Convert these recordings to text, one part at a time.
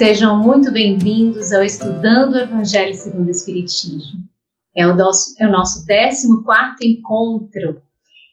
sejam muito bem-vindos ao Estudando o Evangelho segundo o Espiritismo. É o nosso, é o nosso 14 encontro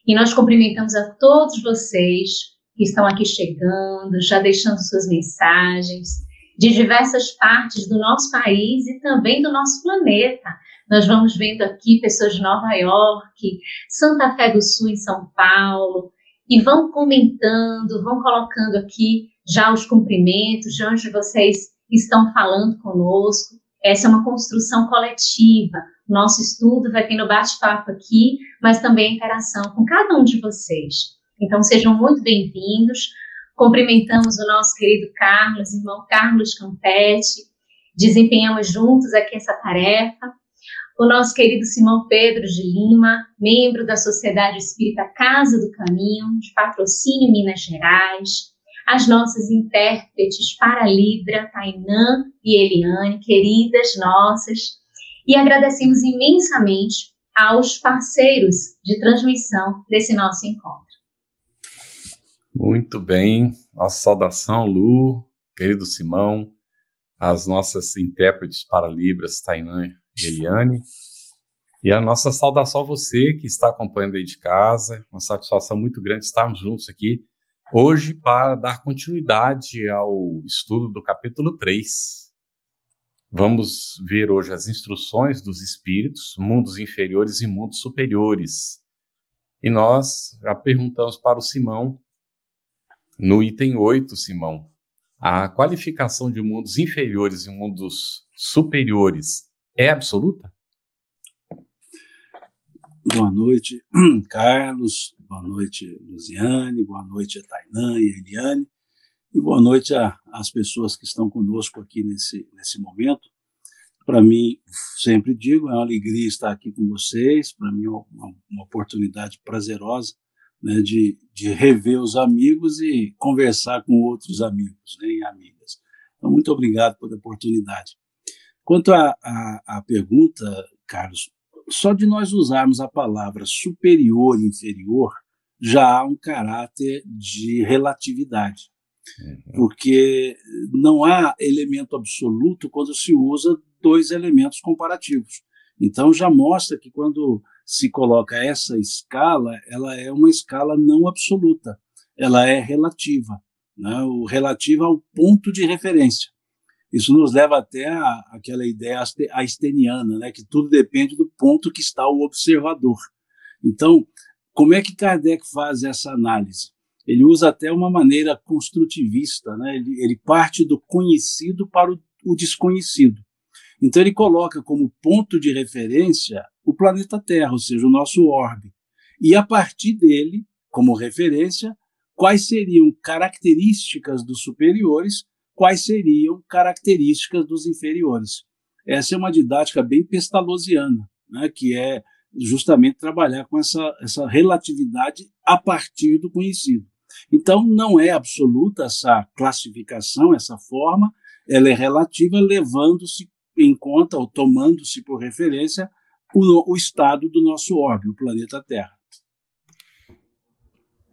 e nós cumprimentamos a todos vocês que estão aqui chegando, já deixando suas mensagens de diversas partes do nosso país e também do nosso planeta. Nós vamos vendo aqui pessoas de Nova York, Santa Fé do Sul, em São Paulo, e vão comentando, vão colocando aqui já os cumprimentos, de onde vocês estão falando conosco. Essa é uma construção coletiva. Nosso estudo vai tendo bate-papo aqui, mas também interação com cada um de vocês. Então, sejam muito bem-vindos. Cumprimentamos o nosso querido Carlos, irmão Carlos Campetti. Desempenhamos juntos aqui essa tarefa o nosso querido Simão Pedro de Lima, membro da Sociedade Espírita Casa do Caminho, de patrocínio Minas Gerais, as nossas intérpretes para Libra, Tainã e Eliane, queridas nossas, e agradecemos imensamente aos parceiros de transmissão desse nosso encontro. Muito bem, nossa saudação, Lu, querido Simão, as nossas intérpretes para Libras, Tainã Eliane. E a nossa saudação a você que está acompanhando aí de casa. Uma satisfação muito grande estarmos juntos aqui hoje para dar continuidade ao estudo do capítulo 3. Vamos ver hoje as instruções dos espíritos, mundos inferiores e mundos superiores. E nós já perguntamos para o Simão, no item 8, Simão, a qualificação de mundos inferiores e mundos superiores é absoluta? Boa noite, Carlos. Boa noite, Luziane. Boa noite a Tainã e a Eliane. E boa noite às pessoas que estão conosco aqui nesse, nesse momento. Para mim, sempre digo, é uma alegria estar aqui com vocês. Para mim, é uma, uma oportunidade prazerosa né, de, de rever os amigos e conversar com outros amigos né, e amigas. Então, muito obrigado pela oportunidade. Quanto à, pergunta, Carlos, só de nós usarmos a palavra superior e inferior, já há um caráter de relatividade. Uhum. Porque não há elemento absoluto quando se usa dois elementos comparativos. Então já mostra que quando se coloca essa escala, ela é uma escala não absoluta, ela é relativa, né? o relativa ao ponto de referência. Isso nos leva até a, aquela ideia einsteiniana, né, que tudo depende do ponto que está o observador. Então, como é que Kardec faz essa análise? Ele usa até uma maneira construtivista, né? ele, ele parte do conhecido para o, o desconhecido. Então, ele coloca como ponto de referência o planeta Terra, ou seja, o nosso orbe. E a partir dele, como referência, quais seriam características dos superiores quais seriam características dos inferiores. Essa é uma didática bem pestalozziana, né, que é justamente trabalhar com essa, essa relatividade a partir do conhecido. Então, não é absoluta essa classificação, essa forma, ela é relativa, levando-se em conta, ou tomando-se por referência, o, o estado do nosso orbe, o planeta Terra.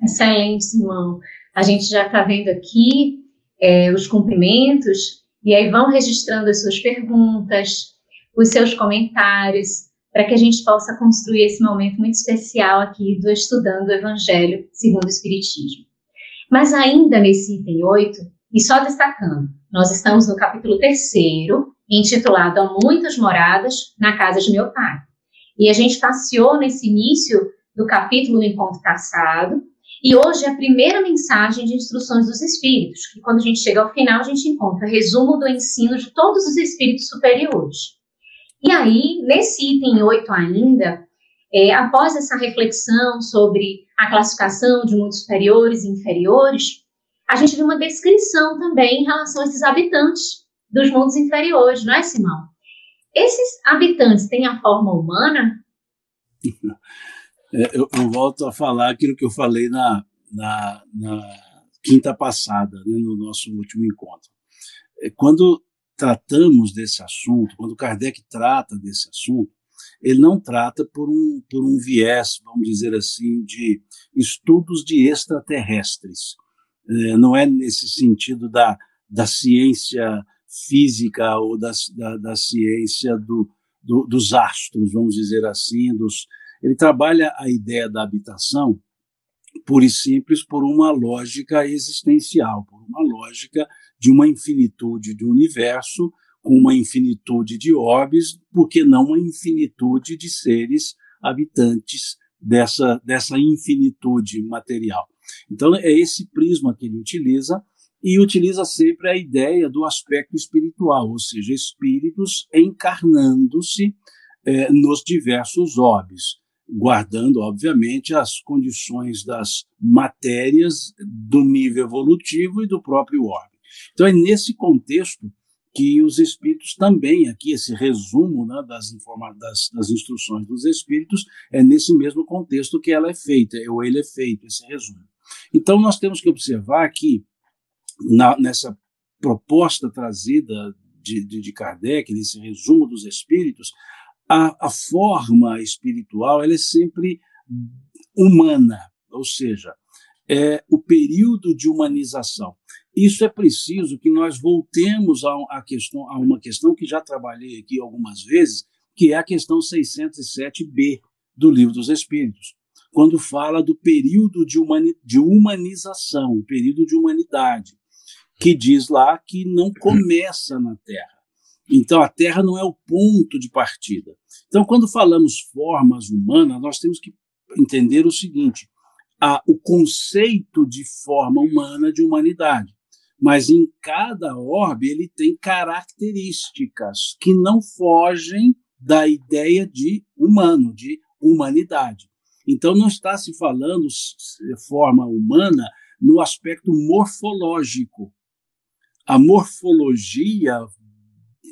Excelente, Simão. A gente já está vendo aqui é, os cumprimentos, e aí vão registrando as suas perguntas, os seus comentários, para que a gente possa construir esse momento muito especial aqui do Estudando o Evangelho segundo o Espiritismo. Mas ainda nesse item 8, e só destacando, nós estamos no capítulo 3, intitulado Há Muitas Moradas na Casa de Meu Pai. E a gente passeou nesse início do capítulo no encontro passado, e hoje é a primeira mensagem de instruções dos espíritos, que quando a gente chega ao final, a gente encontra resumo do ensino de todos os espíritos superiores. E aí, nesse item 8 ainda, é, após essa reflexão sobre a classificação de mundos superiores e inferiores, a gente vê uma descrição também em relação a esses habitantes dos mundos inferiores, não é, Simão? esses habitantes têm a forma humana? Eu, eu, volto a falar aquilo que eu falei na, na, na quinta passada, né, no nosso último encontro. É, quando tratamos desse assunto, quando Kardec trata desse assunto, ele não trata por um, por um viés, vamos dizer assim, de estudos de extraterrestres. É, não é nesse sentido da, da ciência física ou da, da, da ciência do, do, dos astros, vamos dizer assim. Dos, ele trabalha a ideia da habitação pura e simples por uma lógica existencial, por uma lógica de uma infinitude de universo, com uma infinitude de orbes, porque não uma infinitude de seres habitantes dessa, dessa infinitude material. Então, é esse prisma que ele utiliza, e utiliza sempre a ideia do aspecto espiritual, ou seja, espíritos encarnando-se eh, nos diversos orbes guardando, obviamente, as condições das matérias do nível evolutivo e do próprio orbe. Então, é nesse contexto que os espíritos também, aqui, esse resumo né, das, das, das, instruções dos espíritos, é nesse mesmo contexto que ela é feita, ou ele é feito, esse resumo. Então, nós temos que observar que, na, nessa proposta trazida de, de, de Kardec, nesse resumo dos espíritos, a, a forma espiritual ela é sempre humana, ou seja, é o período de humanização. Isso é preciso que nós voltemos a, a, questão, a uma questão que já trabalhei aqui algumas vezes, que é a questão 607b do Livro dos Espíritos, quando fala do período de, humani, de humanização, o período de humanidade, que diz lá que não começa na Terra. Então, a Terra não é o ponto de partida. Então, quando falamos formas humanas, nós temos que entender o seguinte: o conceito de forma humana de humanidade, mas em cada orbe ele tem características que não fogem da ideia de humano, de humanidade. Então, não está se falando forma humana no aspecto morfológico. A morfologia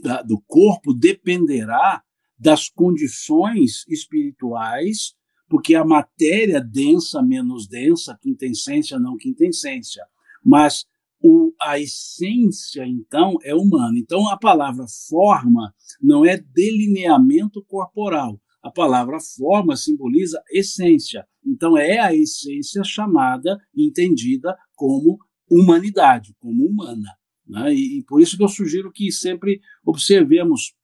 da, do corpo dependerá das condições espirituais, porque a matéria densa, menos densa, quintessência, não quintessência, mas o, a essência, então, é humana. Então, a palavra forma não é delineamento corporal. A palavra forma simboliza essência. Então, é a essência chamada, entendida como humanidade, como humana. Né? E, e por isso que eu sugiro que sempre observemos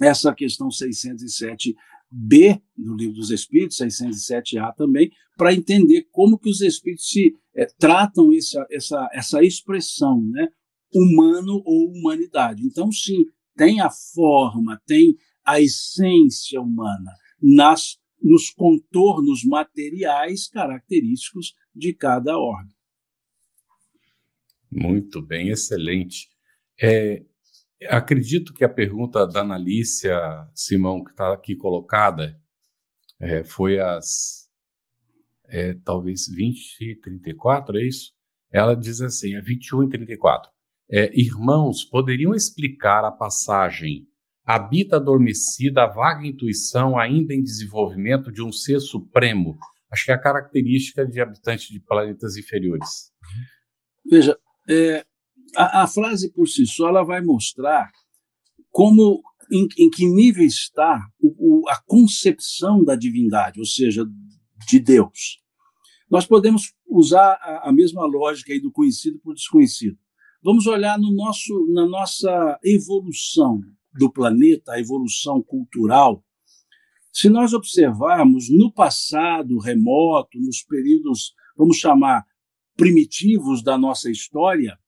essa questão 607b do Livro dos Espíritos, 607a também, para entender como que os espíritos se é, tratam essa, essa, essa expressão, né? humano ou humanidade. Então, sim, tem a forma, tem a essência humana nas nos contornos materiais característicos de cada órgão. Muito bem, excelente. É, acredito que a pergunta da Analícia Simão, que está aqui colocada, é, foi às é, talvez 20 e 34, é isso? Ela diz assim, é 21 e 34. É, irmãos, poderiam explicar a passagem habita adormecida a vaga intuição ainda em desenvolvimento de um ser supremo? Acho que é a característica de habitantes de planetas inferiores. Veja, é, a, a, frase por si só ela vai mostrar como em, em que nível está o, o, a concepção da divindade, ou seja, de Deus. Nós podemos usar a, a mesma lógica aí do conhecido por desconhecido. Vamos olhar no nosso, na nossa evolução do planeta, a evolução cultural. Se nós observarmos no passado remoto, nos períodos, vamos chamar, primitivos da nossa história,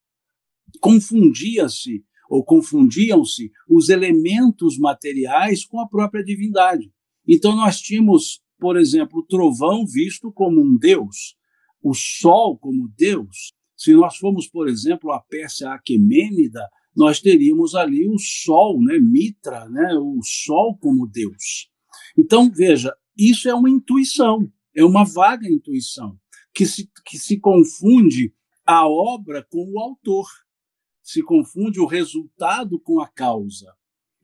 confundia-se ou confundiam-se os elementos materiais com a própria divindade. Então nós tínhamos, por exemplo, o trovão visto como um deus, o sol como deus. Se nós formos, por exemplo, a Pérsia Aquemênida, nós teríamos ali o sol, né, Mitra, né, o sol como deus. Então, veja, isso é uma intuição, é uma vaga intuição que se, que se confunde a obra com o autor, se confunde o resultado com a causa.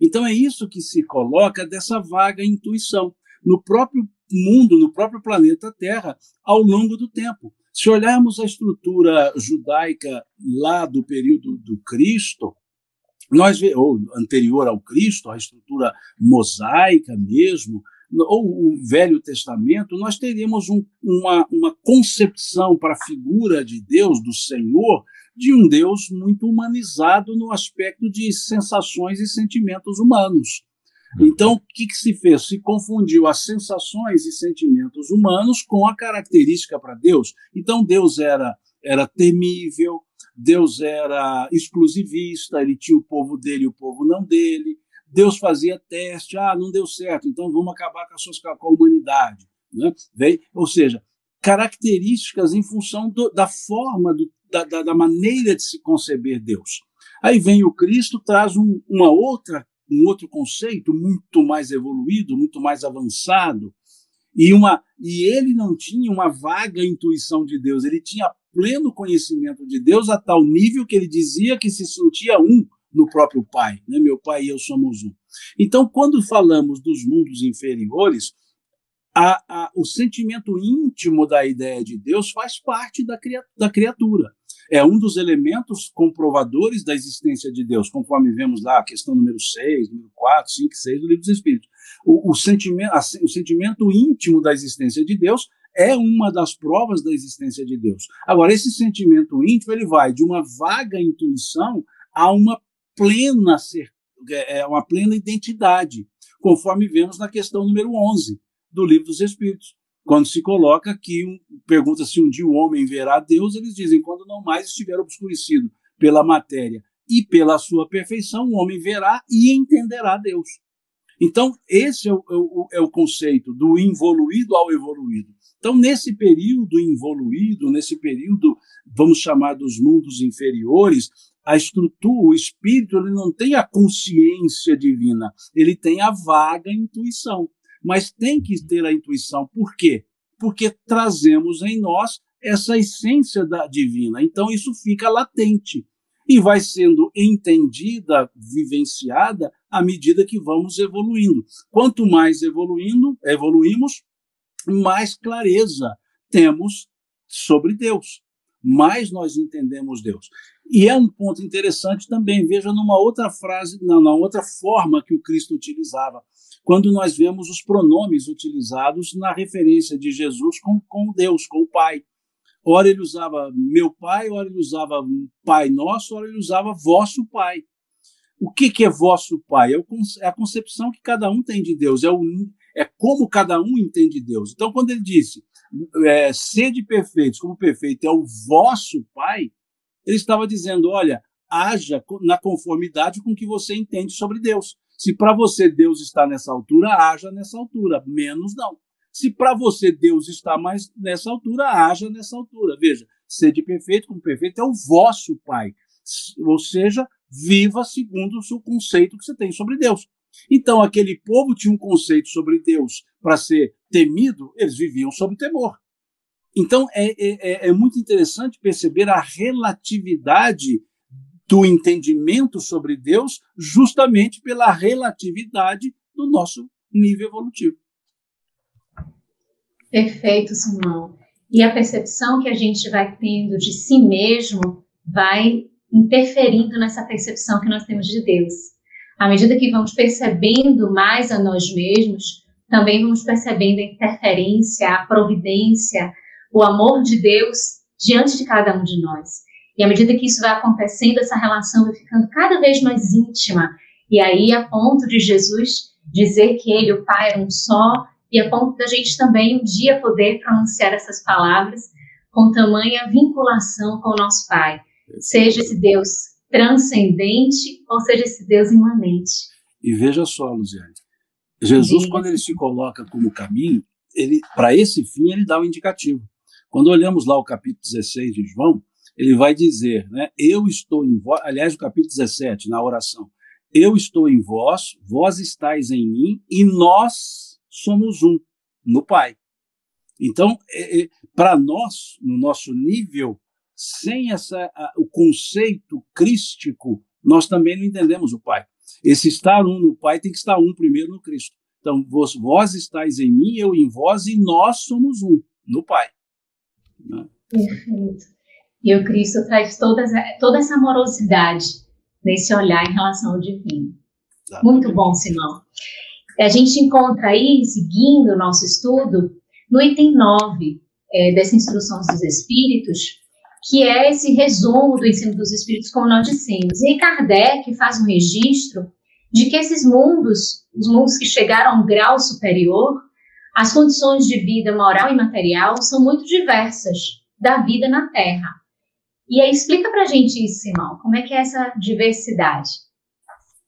Então é isso que se coloca dessa vaga intuição no próprio mundo, no próprio planeta Terra, ao longo do tempo. Se olharmos a estrutura judaica lá do período do Cristo, nós ou anterior ao Cristo, a estrutura mosaica mesmo, ou o Velho Testamento, nós teríamos um, uma, uma concepção para a figura de Deus, do Senhor, de um Deus muito humanizado no aspecto de sensações e sentimentos humanos. Uhum. Então, o que, que, se fez? Se confundiu as sensações e sentimentos humanos com a característica para Deus. Então, Deus era, era temível, Deus era exclusivista, ele tinha o povo dele e o povo não dele. Deus fazia teste, ah, não deu certo, então vamos acabar com a, com a humanidade. Né? Vem? Ou seja, características em função do, da forma, do, da, da, da, maneira de se conceber Deus. Aí vem o Cristo, traz um, uma outra, um outro conceito muito mais evoluído, muito mais avançado, e, uma, e ele não tinha uma vaga intuição de Deus, ele tinha pleno conhecimento de Deus a tal nível que ele dizia que se sentia um no próprio Pai. Né? Meu Pai e eu somos um. Então, quando falamos dos mundos inferiores, a, a, o sentimento íntimo da ideia de Deus faz parte da, da criatura. É um dos elementos comprovadores da existência de Deus, conforme vemos lá a questão número 6, número 4, 5 e 6 do Livro dos Espíritos. O, o, sentimento, a, o sentimento íntimo da existência de Deus é uma das provas da existência de Deus. Agora, esse sentimento íntimo ele vai de uma vaga intuição a uma plena é, é uma plena identidade, conforme vemos na questão número 11 do Livro dos Espíritos. Quando se coloca que, pergunta se um dia o homem verá Deus, eles dizem, quando não mais estiver obscurecido pela matéria e pela sua perfeição, o homem verá e entenderá Deus. Então, esse é o, é o, é o conceito do involuído ao evoluído. Então, nesse período involuído, nesse período, vamos chamar dos mundos inferiores, a estrutura, o espírito, ele não tem a consciência divina, ele tem a vaga intuição. Mas tem que ter a intuição. Por quê? Porque trazemos em nós essa essência da divina. Então isso fica latente e vai sendo entendida, vivenciada à medida que vamos evoluindo. Quanto mais evoluindo, evoluímos, mais clareza temos sobre Deus, mais nós entendemos Deus. E é um ponto interessante também, veja numa outra frase, na outra forma que o Cristo utilizava, quando nós vemos os pronomes utilizados na referência de Jesus com, com Deus, com o Pai. Ora ele usava meu Pai, ora ele usava Pai Nosso, ora ele usava vosso Pai. O que, que é vosso Pai? É, é a concepção que cada um tem de Deus, é, o, é como cada um entende Deus. Então, quando ele disse, é, sede perfeitos, como perfeito é o vosso Pai, ele estava dizendo: olha, haja na conformidade com o que você entende sobre Deus. Se para você Deus está nessa altura, haja nessa altura, menos não. Se para você Deus está mais nessa altura, haja nessa altura. Veja, sede perfeito como perfeito é o vosso Pai. Ou seja, viva segundo o seu conceito que você tem sobre Deus. Então, aquele povo tinha um conceito sobre Deus para ser temido, eles viviam sob temor. Então, é, é, é, é muito interessante perceber a relatividade do entendimento sobre Deus, justamente pela relatividade do nosso nível evolutivo. Perfeito, Simão. E a percepção que a gente vai tendo de si mesmo vai interferindo nessa percepção que nós temos de Deus. À medida que vamos percebendo mais a nós mesmos, também vamos percebendo a interferência, a providência, o amor de Deus diante de cada um de nós. E à medida que isso vai acontecendo, essa relação vai ficando cada vez mais íntima. E aí, a ponto de Jesus dizer que ele e o Pai eram um só, e a ponto da gente também um dia poder pronunciar essas palavras com tamanha vinculação com o nosso Pai. Seja esse Deus transcendente ou seja esse Deus imanente. E veja só, Luziane, Jesus, quando ele se coloca como caminho, ele para esse fim ele dá o um indicativo. Quando olhamos lá o capítulo 16 de João, ele vai dizer, né, eu estou em vós, aliás, o capítulo 17, na oração, eu estou em vós, vós estáis em mim e nós somos um no Pai. Então, é, é, para nós, no nosso nível, sem essa, a, o conceito crístico, nós também não entendemos o Pai. Esse estar um no Pai tem que estar um primeiro no Cristo. Então, vós, vós estáis em mim, eu em vós, e nós somos um no Pai. Né? Perfeito. E o Cristo traz toda, toda essa amorosidade nesse olhar em relação ao divino. Exatamente. Muito bom, Simão. A gente encontra aí, seguindo o nosso estudo, no item 9 é, dessa Instrução dos Espíritos, que é esse resumo do ensino dos Espíritos, como nós dissemos. E Kardec faz um registro de que esses mundos, os mundos que chegaram a um grau superior, as condições de vida moral e material são muito diversas da vida na Terra. E aí explica para a gente isso, Simão, como é que é essa diversidade?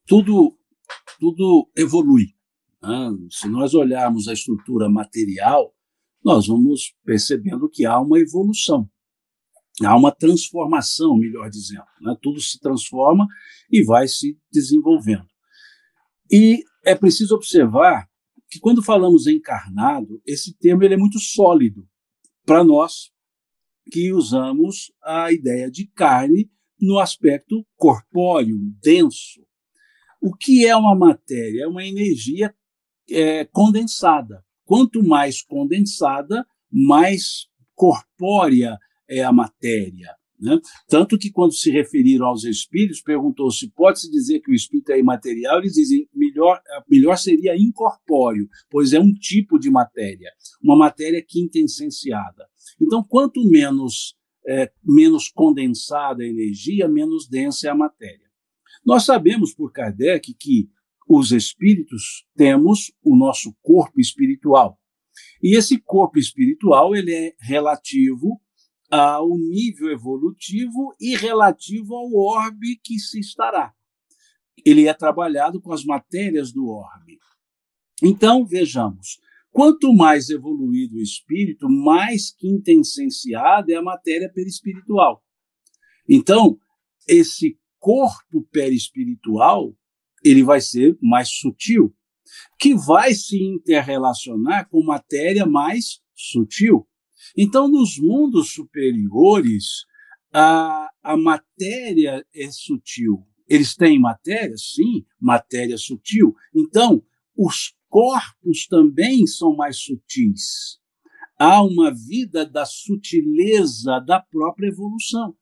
Tudo, tudo evolui. Né? Se nós olharmos a estrutura material, nós vamos percebendo que há uma evolução, há uma transformação, melhor dizendo. Né? Tudo se transforma e vai se desenvolvendo. E é preciso observar que quando falamos encarnado, esse termo ele é muito sólido para nós que usamos a ideia de carne no aspecto corpóreo, denso. O que é uma matéria? É uma energia é, condensada. Quanto mais condensada, mais corpórea é a matéria. Né? Tanto que, quando se referiram aos espíritos, perguntou se pode-se dizer que o espírito é imaterial, eles dizem melhor, melhor seria incorpóreo, pois é um tipo de matéria, uma matéria quintessenciada. Então, quanto menos, é, menos condensada a energia, menos densa é a matéria. Nós sabemos por Kardec que os espíritos temos o nosso corpo espiritual. E esse corpo espiritual ele é relativo ao nível evolutivo e relativo ao orbe que se estará. Ele é trabalhado com as matérias do orbe. Então, vejamos, quanto mais evoluído o espírito, mais quintessenciada é a matéria perispiritual. Então, esse corpo perispiritual, ele vai ser mais sutil, que vai se interrelacionar com matéria mais sutil. Então, nos mundos superiores, a, a matéria é sutil. Eles têm matéria? Sim, matéria sutil. Então, os corpos também são mais sutis. Há uma vida da sutileza da própria evolução.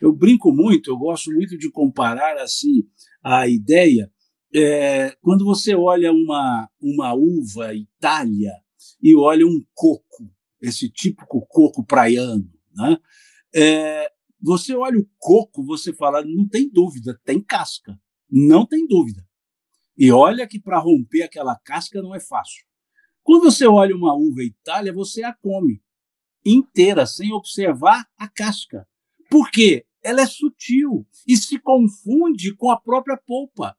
Eu brinco muito, eu gosto muito de comparar assim a ideia. É, quando você olha uma, uma uva Itália e olha um coco, esse típico coco praiano. Né? É, você olha o coco, você fala, não tem dúvida, tem casca. Não tem dúvida. E olha que para romper aquela casca não é fácil. Quando você olha uma uva Itália, você a come inteira, sem observar a casca. Por quê? Ela é sutil e se confunde com a própria polpa.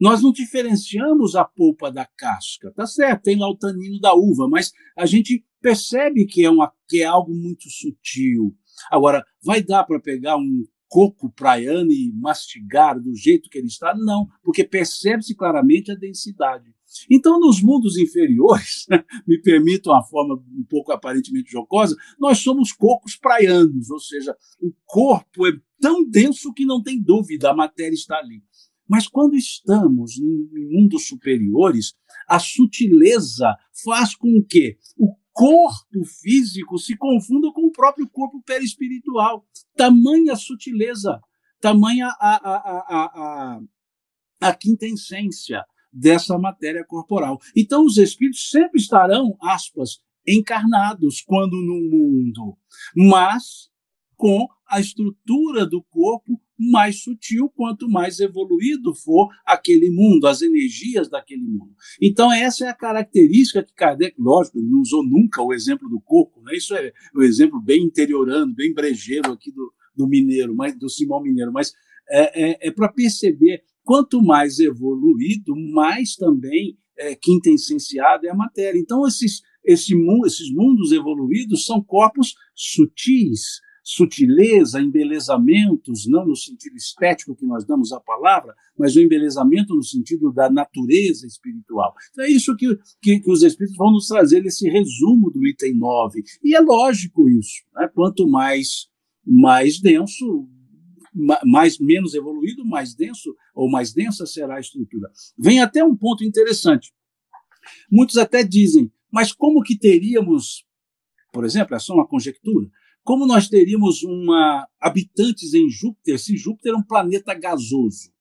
Nós não diferenciamos a polpa da casca, tá certo? Tem lá o tanino da uva, mas a gente percebe que é, uma, que é algo muito sutil. Agora, vai dar para pegar um coco praiano e mastigar do jeito que ele está? Não, porque percebe-se claramente a densidade. Então, nos mundos inferiores, me permitam uma forma um pouco aparentemente jocosa, nós somos cocos praianos, ou seja, o corpo é tão denso que não tem dúvida, a matéria está ali. Mas quando estamos em mundos superiores, a sutileza faz com que o corpo físico se confunda com o próprio corpo perispiritual. Tamanha sutileza, tamanha a, a, a, a, quintessência dessa matéria corporal. Então, os espíritos sempre estarão, aspas, encarnados quando no mundo, mas com a estrutura do corpo mais sutil, quanto mais evoluído for aquele mundo, as energias daquele mundo. Então, essa é a característica que Kardec, lógico, não usou nunca o exemplo do coco, né? isso é o um exemplo bem interiorando, bem brejeiro aqui do, do Mineiro, mas, do Simão Mineiro, mas é, é, é para perceber quanto mais evoluído, mais também é, quintessenciada é a matéria. Então, esses, esse, esses mundos evoluídos são corpos sutis, sutileza, embelezamentos, não no sentido estético que nós damos à palavra, mas o embelezamento no sentido da natureza espiritual. Então é isso que, que, que os Espíritos vão nos trazer nesse resumo do item 9. E é lógico isso. Né? Quanto mais, mais denso, mais menos evoluído, mais denso ou mais densa será a estrutura. Vem até um ponto interessante. Muitos até dizem, mas como que teríamos, por exemplo, é só uma conjectura, como nós teríamos uma habitantes em Júpiter se Júpiter é um planeta gasoso?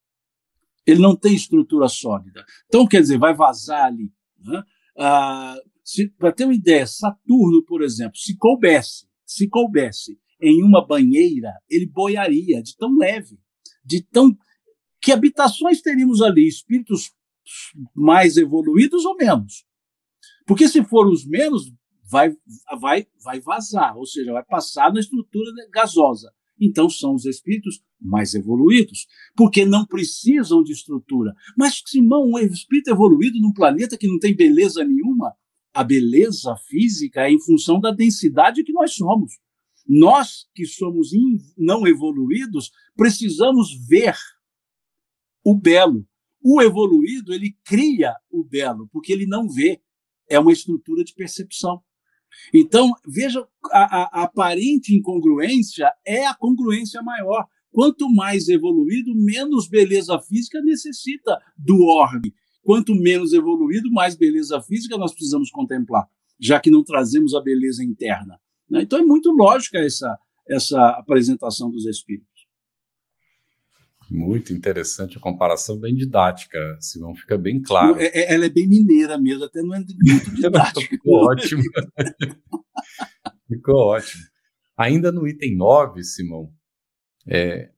Ele não tem estrutura sólida. Então, quer dizer, vai vazar ali. Né? Ah, Para ter uma ideia, Saturno, por exemplo, se coubesse, se coubesse em uma banheira, ele boiaria de tão leve, de tão. Que habitações teríamos ali? Espíritos mais evoluídos ou menos? Porque se for os menos, vai, vai, vai vazar, ou seja, vai passar na estrutura gasosa. Então são os espíritos mais evoluídos, porque não precisam de estrutura. Mas, Simão, um espírito evoluído num planeta que não tem beleza nenhuma, a beleza física é em função da densidade que nós somos. Nós que somos não evoluídos precisamos ver o belo. O evoluído, ele cria o belo, porque ele não vê. É uma estrutura de percepção. Então, veja, a, a, aparente incongruência é a congruência maior. Quanto mais evoluído, menos beleza física necessita do orbe. Quanto menos evoluído, mais beleza física nós precisamos contemplar, já que não trazemos a beleza interna. Né? Então, é muito lógica essa, essa apresentação dos espíritos. Muito interessante a comparação, bem didática, Simão, fica bem claro. É, é, ela é bem mineira mesmo, até não é muito didática. Ficou ótimo. Ficou ótimo. Ainda no item 9, Simão, é,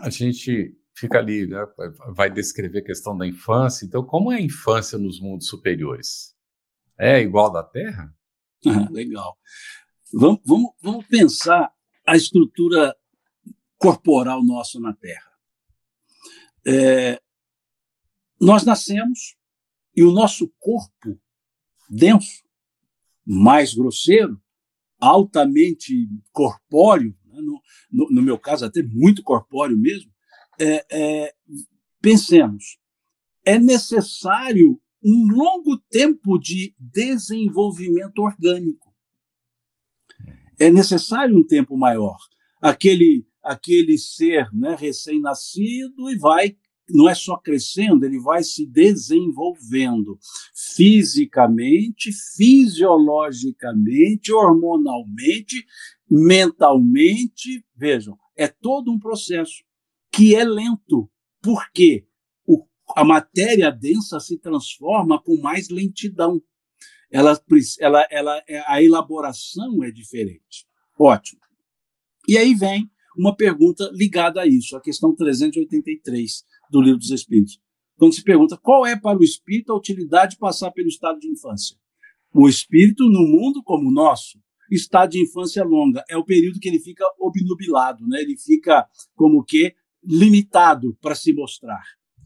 a gente fica ali, né, vai descrever a questão da infância. Então, como é a infância nos mundos superiores? É igual da Terra? Ah, legal. Vamos, vamos, vamos pensar a estrutura corporal nossa na Terra. É, nós nascemos e o nosso corpo denso, mais grosseiro, altamente corpóreo, né, no, no, no, meu caso até muito corpóreo mesmo, é, é, pensemos, é necessário um longo tempo de desenvolvimento orgânico. É necessário um tempo maior. Aquele aquele ser né, recém-nascido e vai, não é só crescendo, ele vai se desenvolvendo fisicamente, fisiologicamente, hormonalmente, mentalmente. Vejam, é todo um processo que é lento. Por quê? O, a matéria densa se transforma com mais lentidão. Ela, ela, ela, é, a elaboração é diferente. Ótimo. E aí vem uma pergunta ligada a isso, a questão 383 do Livro dos Espíritos. Quando se pergunta qual é para o espírito a utilidade de passar pelo estado de infância. O espírito, no mundo como o nosso, estado de infância longa é o período que ele fica obnubilado, né? ele fica como que limitado para se mostrar.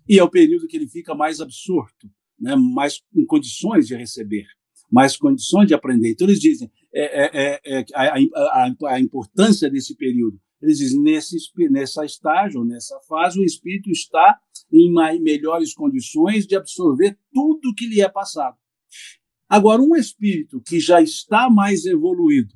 E é o período que ele fica mais absorto, né? mais em condições de receber, mais condições de aprender. Então, eles dizem é, é, é, é a, a, a, importância desse período eles dizem, nesse, nessa estágio, nessa fase, o espírito está em melhores condições de absorver tudo que lhe é passado. Agora, um espírito que já está mais evoluído,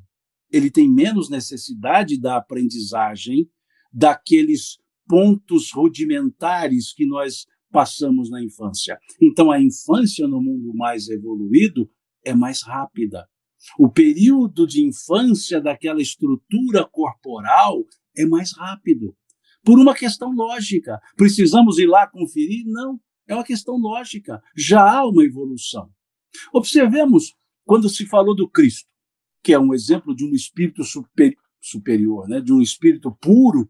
ele tem menos necessidade da aprendizagem daqueles pontos rudimentares que nós passamos na infância. Então, a infância no mundo mais evoluído é mais rápida. O período de infância daquela estrutura corporal é mais rápido. Por uma questão lógica. Precisamos ir lá conferir? Não. É uma questão lógica. Já há uma evolução. Observemos quando se falou do Cristo, que é um exemplo de um espírito super, superior, né? de um espírito puro,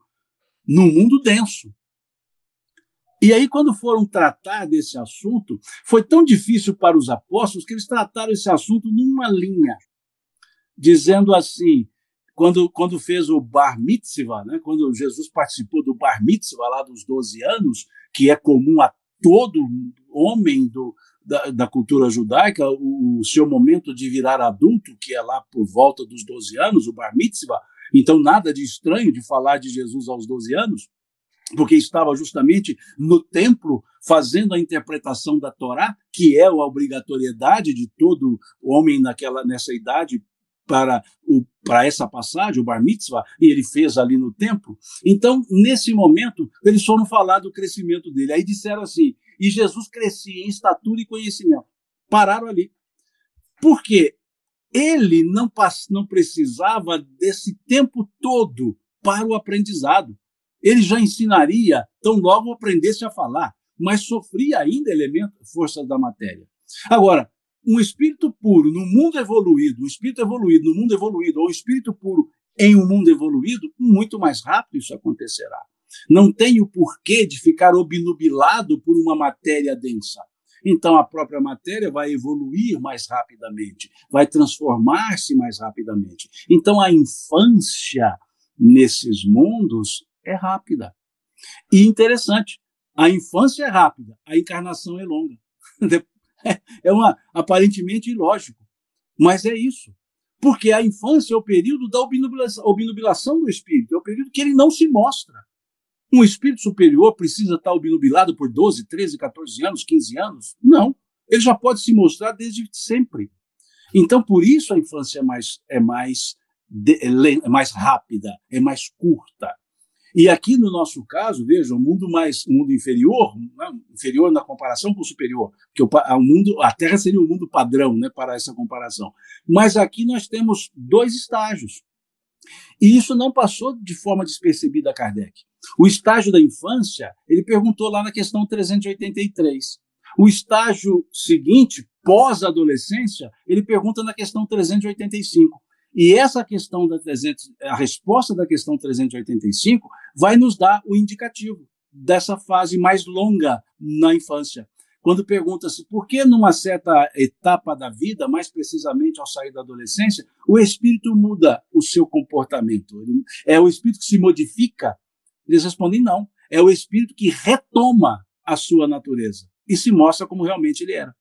no mundo denso. E aí, quando foram tratar desse assunto, foi tão difícil para os apóstolos que eles trataram esse assunto numa linha, dizendo assim: quando, quando fez o bar mitzvah, né, quando Jesus participou do bar mitzvah lá dos 12 anos, que é comum a todo homem do, da, da, cultura judaica, o, o, seu momento de virar adulto, que é lá por volta dos 12 anos, o bar mitzvah, então nada de estranho de falar de Jesus aos 12 anos, porque estava justamente no templo fazendo a interpretação da Torá, que é a obrigatoriedade de todo homem naquela nessa idade para o para essa passagem, o Bar Mitzvah, e ele fez ali no templo. Então, nesse momento, eles foram falar do crescimento dele. Aí disseram assim: e Jesus crescia em estatura e conhecimento. Pararam ali. Porque ele não, não precisava desse tempo todo para o aprendizado. Ele já ensinaria tão logo aprendesse a falar, mas sofria ainda elementos, forças da matéria. Agora, um espírito puro no mundo evoluído, um espírito evoluído no mundo evoluído, ou um espírito puro em um mundo evoluído, muito mais rápido isso acontecerá. Não tem o porquê de ficar obnubilado por uma matéria densa. Então a própria matéria vai evoluir mais rapidamente, vai transformar-se mais rapidamente. Então a infância nesses mundos é rápida. E interessante, a infância é rápida, a encarnação é longa. É uma aparentemente ilógico, mas é isso. Porque a infância é o período da obnubilação, do espírito, é o período que ele não se mostra. Um espírito superior precisa estar obnubilado por 12, 13, 14 anos, 15 anos? Não. Ele já pode se mostrar desde sempre. Então, por isso a infância é mais, é mais, é mais rápida, é mais curta. E aqui no nosso caso, veja, o mundo mais, o mundo inferior, né, inferior na comparação com o superior, porque o, o mundo, a Terra seria o mundo padrão, né, para essa comparação. Mas aqui nós temos dois estágios. E isso não passou de forma despercebida a Kardec. O estágio da infância, ele perguntou lá na questão 383. O estágio seguinte, pós-adolescência, ele pergunta na questão 385. E essa questão da 300, a resposta da questão 385 vai nos dar o indicativo dessa fase mais longa na infância. Quando pergunta-se por que numa certa etapa da vida, mais precisamente ao sair da adolescência, o espírito muda o seu comportamento. É o espírito que se modifica? Eles respondem não. É o espírito que retoma a sua natureza e se mostra como realmente ele era.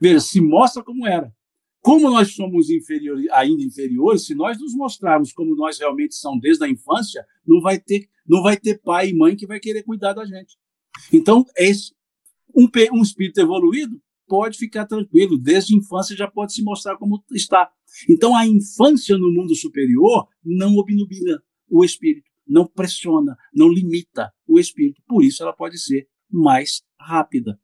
Veja, se mostra como era. Como nós somos inferiores, ainda inferiores, se nós nos mostrarmos como nós realmente somos desde a infância, não vai ter, não vai ter pai e mãe que vai querer cuidar da gente. Então, esse, um, um espírito evoluído pode ficar tranquilo, desde a infância já pode se mostrar como está. Então, a infância no mundo superior não obnubila o espírito, não pressiona, não limita o espírito. Por isso, ela pode ser mais rápida.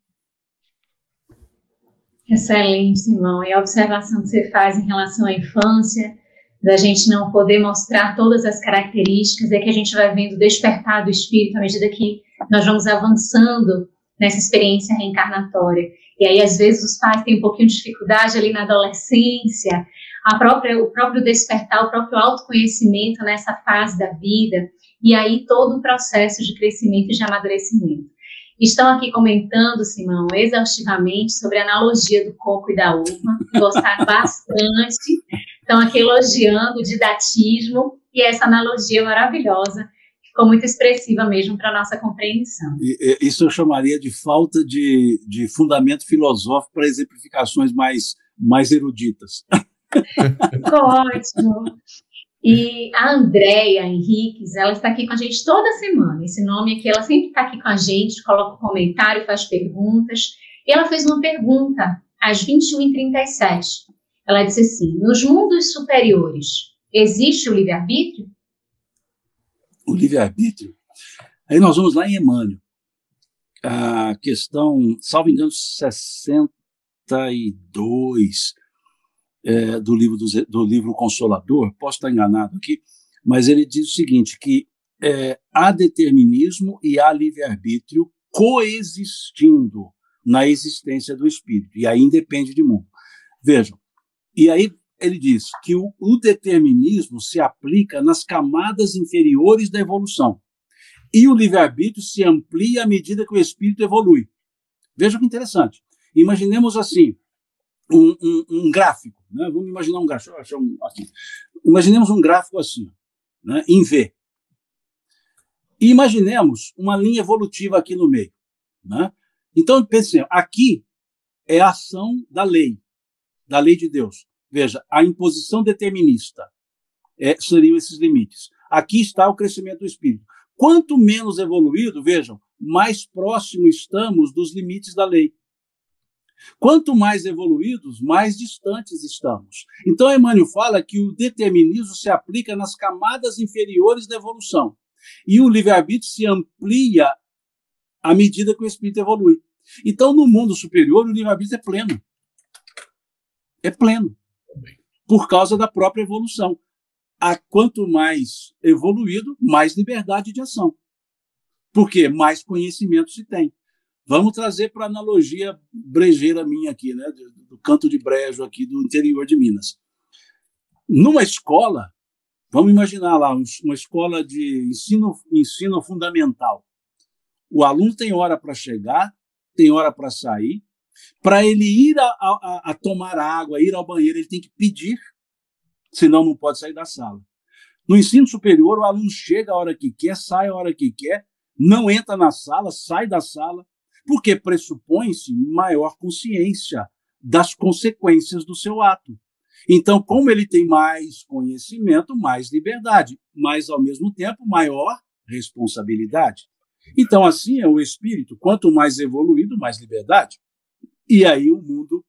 Excelente, Simão. E a observação que você faz em relação à infância, da gente não poder mostrar todas as características, é que a gente vai vendo despertar do espírito à medida que nós vamos avançando nessa experiência reencarnatória. E aí, às vezes, os pais têm um pouquinho de dificuldade ali na adolescência, a própria, o próprio despertar, o próprio autoconhecimento nessa fase da vida, e aí todo o processo de crescimento e de amadurecimento. Estão aqui comentando, Simão, exaustivamente sobre a analogia do coco e da uva, gostaram bastante, estão aqui elogiando o didatismo e essa analogia maravilhosa, ficou muito expressiva mesmo para a nossa compreensão. Isso eu chamaria de falta de, de fundamento filosófico para exemplificações mais, mais eruditas. Ficou ótimo. E a Andréia Henriques, ela está aqui com a gente toda semana. Esse nome aqui, ela sempre está aqui com a gente, coloca um comentário, faz perguntas. E ela fez uma pergunta às 21h37. Ela disse assim: Nos mundos superiores, existe o livre-arbítrio? O livre-arbítrio? Aí nós vamos lá em Emmanuel. A questão, salvo engano, 62 é, do, livro do, do, livro Consolador, posso estar enganado aqui, mas ele diz o seguinte, que é, há determinismo e há livre-arbítrio coexistindo na existência do espírito, e aí independe de mundo. Vejam, e aí ele diz que o, o determinismo se aplica nas camadas inferiores da evolução, e o livre-arbítrio se amplia à medida que o espírito evolui. Veja que interessante. Imaginemos assim, um, um, um gráfico. Né? Vamos imaginar um gráfico. Assim. Imaginemos um gráfico assim, né? em V. E imaginemos uma linha evolutiva aqui no meio. Né? Então, pensem, aqui é a ação da lei, da lei de Deus. Veja, a imposição determinista é, seriam esses limites. Aqui está o crescimento do espírito. Quanto menos evoluído, vejam, mais próximo estamos dos limites da lei. Quanto mais evoluídos, mais distantes estamos. Então, Emmanuel fala que o determinismo se aplica nas camadas inferiores da evolução. E o livre-arbítrio se amplia à medida que o espírito evolui. Então, no mundo superior, o livre-arbítrio é pleno. É pleno. Por causa da própria evolução. A quanto mais evoluído, mais liberdade de ação. Porque mais conhecimento se tem. Vamos trazer para analogia brejeira minha aqui, né, do canto de brejo aqui do interior de Minas. Numa escola, vamos imaginar lá, uma escola de ensino, ensino fundamental. O aluno tem hora para chegar, tem hora para sair. Para ele ir a, a, a tomar água, ir ao banheiro, ele tem que pedir, senão não pode sair da sala. No ensino superior, o aluno chega a hora que quer, sai a hora que quer, não entra na sala, sai da sala, porque pressupõe-se maior consciência das consequências do seu ato. Então, como ele tem mais conhecimento, mais liberdade, mas ao mesmo tempo maior responsabilidade. Então, assim é o espírito, quanto mais evoluído, mais liberdade. E aí o mundo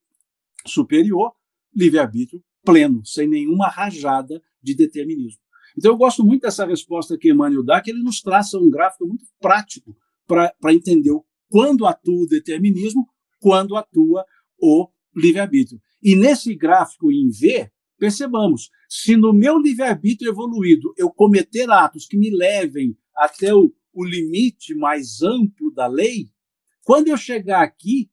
superior, livre-arbítrio pleno, sem nenhuma rajada de determinismo. Então, eu gosto muito dessa resposta que Emmanuel dá, que ele nos traça um gráfico muito prático para entender o quando atua o determinismo, quando atua o livre-arbítrio. E nesse gráfico em V, percebamos, se no meu livre-arbítrio evoluído eu cometer atos que me levem até o, o limite mais amplo da lei, quando eu chegar aqui,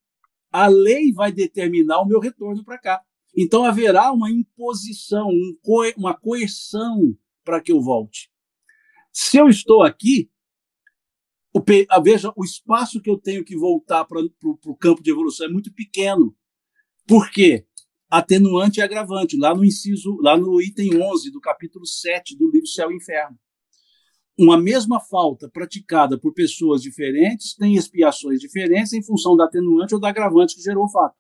a lei vai determinar o meu retorno para cá. Então haverá uma imposição, um co uma coerção para que eu volte. Se eu estou aqui, o, ah, veja, o espaço que eu tenho que voltar para o campo de evolução é muito pequeno. Por quê? Atenuante e agravante, lá no inciso, lá no item 11 do capítulo 7 do livro Céu e Inferno. Uma mesma falta praticada por pessoas diferentes tem expiações diferentes em função da atenuante ou da agravante que gerou o fato.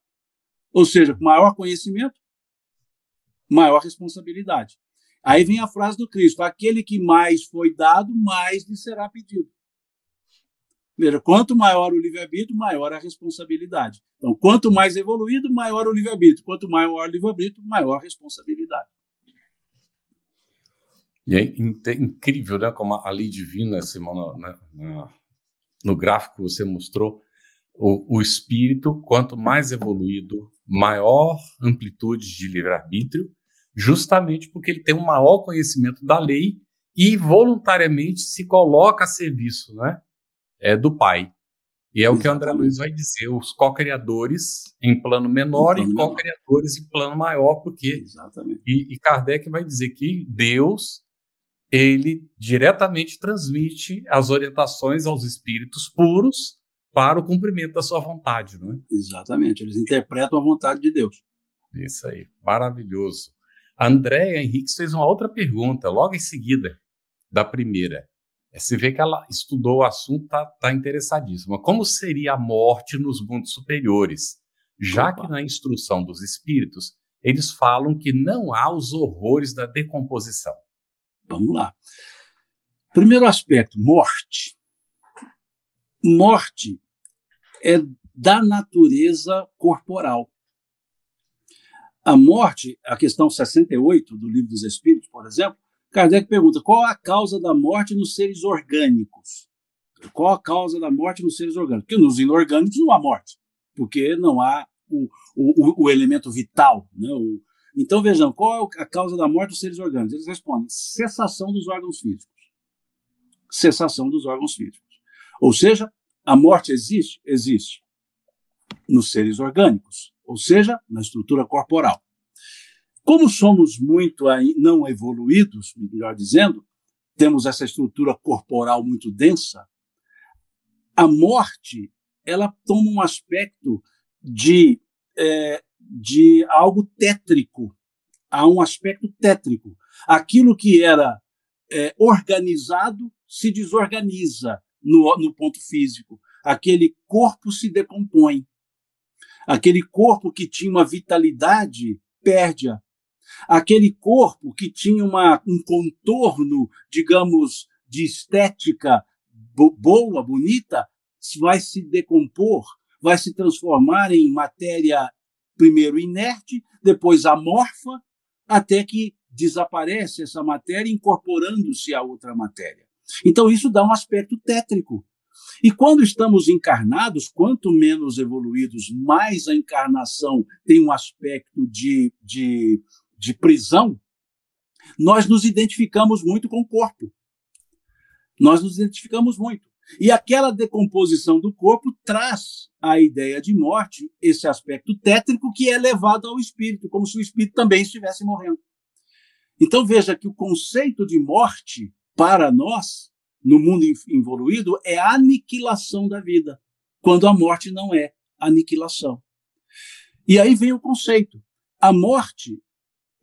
Ou seja, maior conhecimento, maior responsabilidade. Aí vem a frase do Cristo: aquele que mais foi dado, mais lhe será pedido. Veja, quanto maior o livre-arbítrio, maior a responsabilidade. Então, quanto mais evoluído, maior o livre-arbítrio. Quanto maior o livre-arbítrio, maior a responsabilidade. E é incrível, né, como a lei divina, Simão, né, no gráfico você mostrou, o, o espírito, quanto mais evoluído, maior amplitude de livre-arbítrio, justamente porque ele tem um maior conhecimento da lei e voluntariamente se coloca a serviço, né? É, do pai. E é o que o André Luiz vai dizer, os co-criadores em plano menor e co-criadores em plano maior, porque Exatamente. E, e Kardec vai dizer que Deus ele diretamente transmite as orientações aos espíritos puros para o cumprimento da sua vontade, não é? Exatamente, eles interpretam a vontade de Deus. Isso aí, maravilhoso. Andréa Henrique fez uma outra pergunta, logo em seguida da primeira. É, você vê que ela estudou o assunto, está tá interessadíssima. Como seria a morte nos mundos superiores? Já Opa. que na instrução dos espíritos, eles falam que não há os horrores da decomposição. Vamos lá. Primeiro aspecto, morte. Morte é da natureza corporal. A morte, a questão 68 do Livro dos Espíritos, por exemplo, Kardec pergunta: qual a causa da morte nos seres orgânicos? Qual a causa da morte nos seres orgânicos? Porque nos inorgânicos não há morte, porque não há o, o, o elemento vital. Né? O, então vejam, qual é a causa da morte dos seres orgânicos? Eles respondem: cessação dos órgãos físicos. Cessação dos órgãos físicos. Ou seja, a morte existe? Existe. Nos seres orgânicos, ou seja, na estrutura corporal. Como somos muito não evoluídos, melhor dizendo, temos essa estrutura corporal muito densa, a morte ela toma um aspecto de, é, de algo tétrico, há um aspecto tétrico. Aquilo que era é, organizado se desorganiza no, no ponto físico. Aquele corpo se decompõe. Aquele corpo que tinha uma vitalidade perde-a Aquele corpo que tinha uma, um contorno, digamos, de estética boa, bonita, vai se decompor, vai se transformar em matéria primeiro inerte, depois amorfa, até que desaparece essa matéria incorporando-se a outra matéria. Então isso dá um aspecto tétrico. E quando estamos encarnados, quanto menos evoluídos, mais a encarnação tem um aspecto de, de, de prisão, nós nos identificamos muito com o corpo. Nós nos identificamos muito. E aquela decomposição do corpo traz a ideia de morte, esse aspecto tétrico que é levado ao espírito, como se o espírito também estivesse morrendo. Então veja que o conceito de morte para nós, no mundo evoluído, é a aniquilação da vida, quando a morte não é aniquilação. E aí vem o conceito. A morte,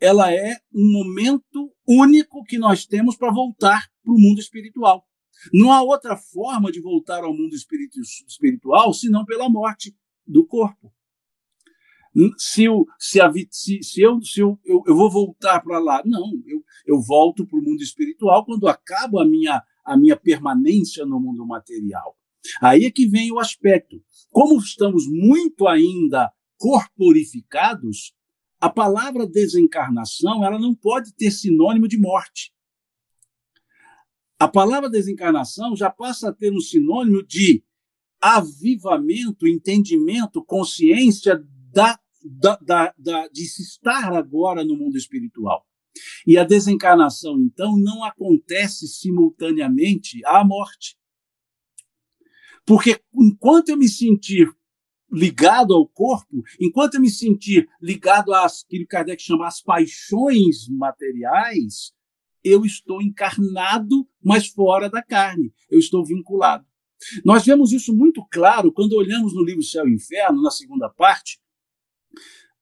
ela é um momento único que nós temos para voltar para o mundo espiritual. Não há outra forma de voltar ao mundo espiritual senão pela morte do corpo. Se, eu, se, a, se, se, eu, se eu, eu, eu vou voltar para lá, não, eu, eu volto para o mundo espiritual quando acaba a minha, a minha permanência no mundo material. Aí é que vem o aspecto. Como estamos muito ainda corporificados, a palavra desencarnação ela não pode ter sinônimo de morte. A palavra desencarnação já passa a ter um sinônimo de avivamento, entendimento, consciência da, da, da, da, de se estar agora no mundo espiritual. E a desencarnação, então, não acontece simultaneamente à morte. Porque enquanto eu me sentir ligado ao corpo, enquanto eu me sentir ligado às que Kardec chama as paixões materiais, eu estou encarnado, mas fora da carne. Eu estou vinculado. Nós vemos isso muito claro quando olhamos no livro Céu e Inferno, na segunda parte.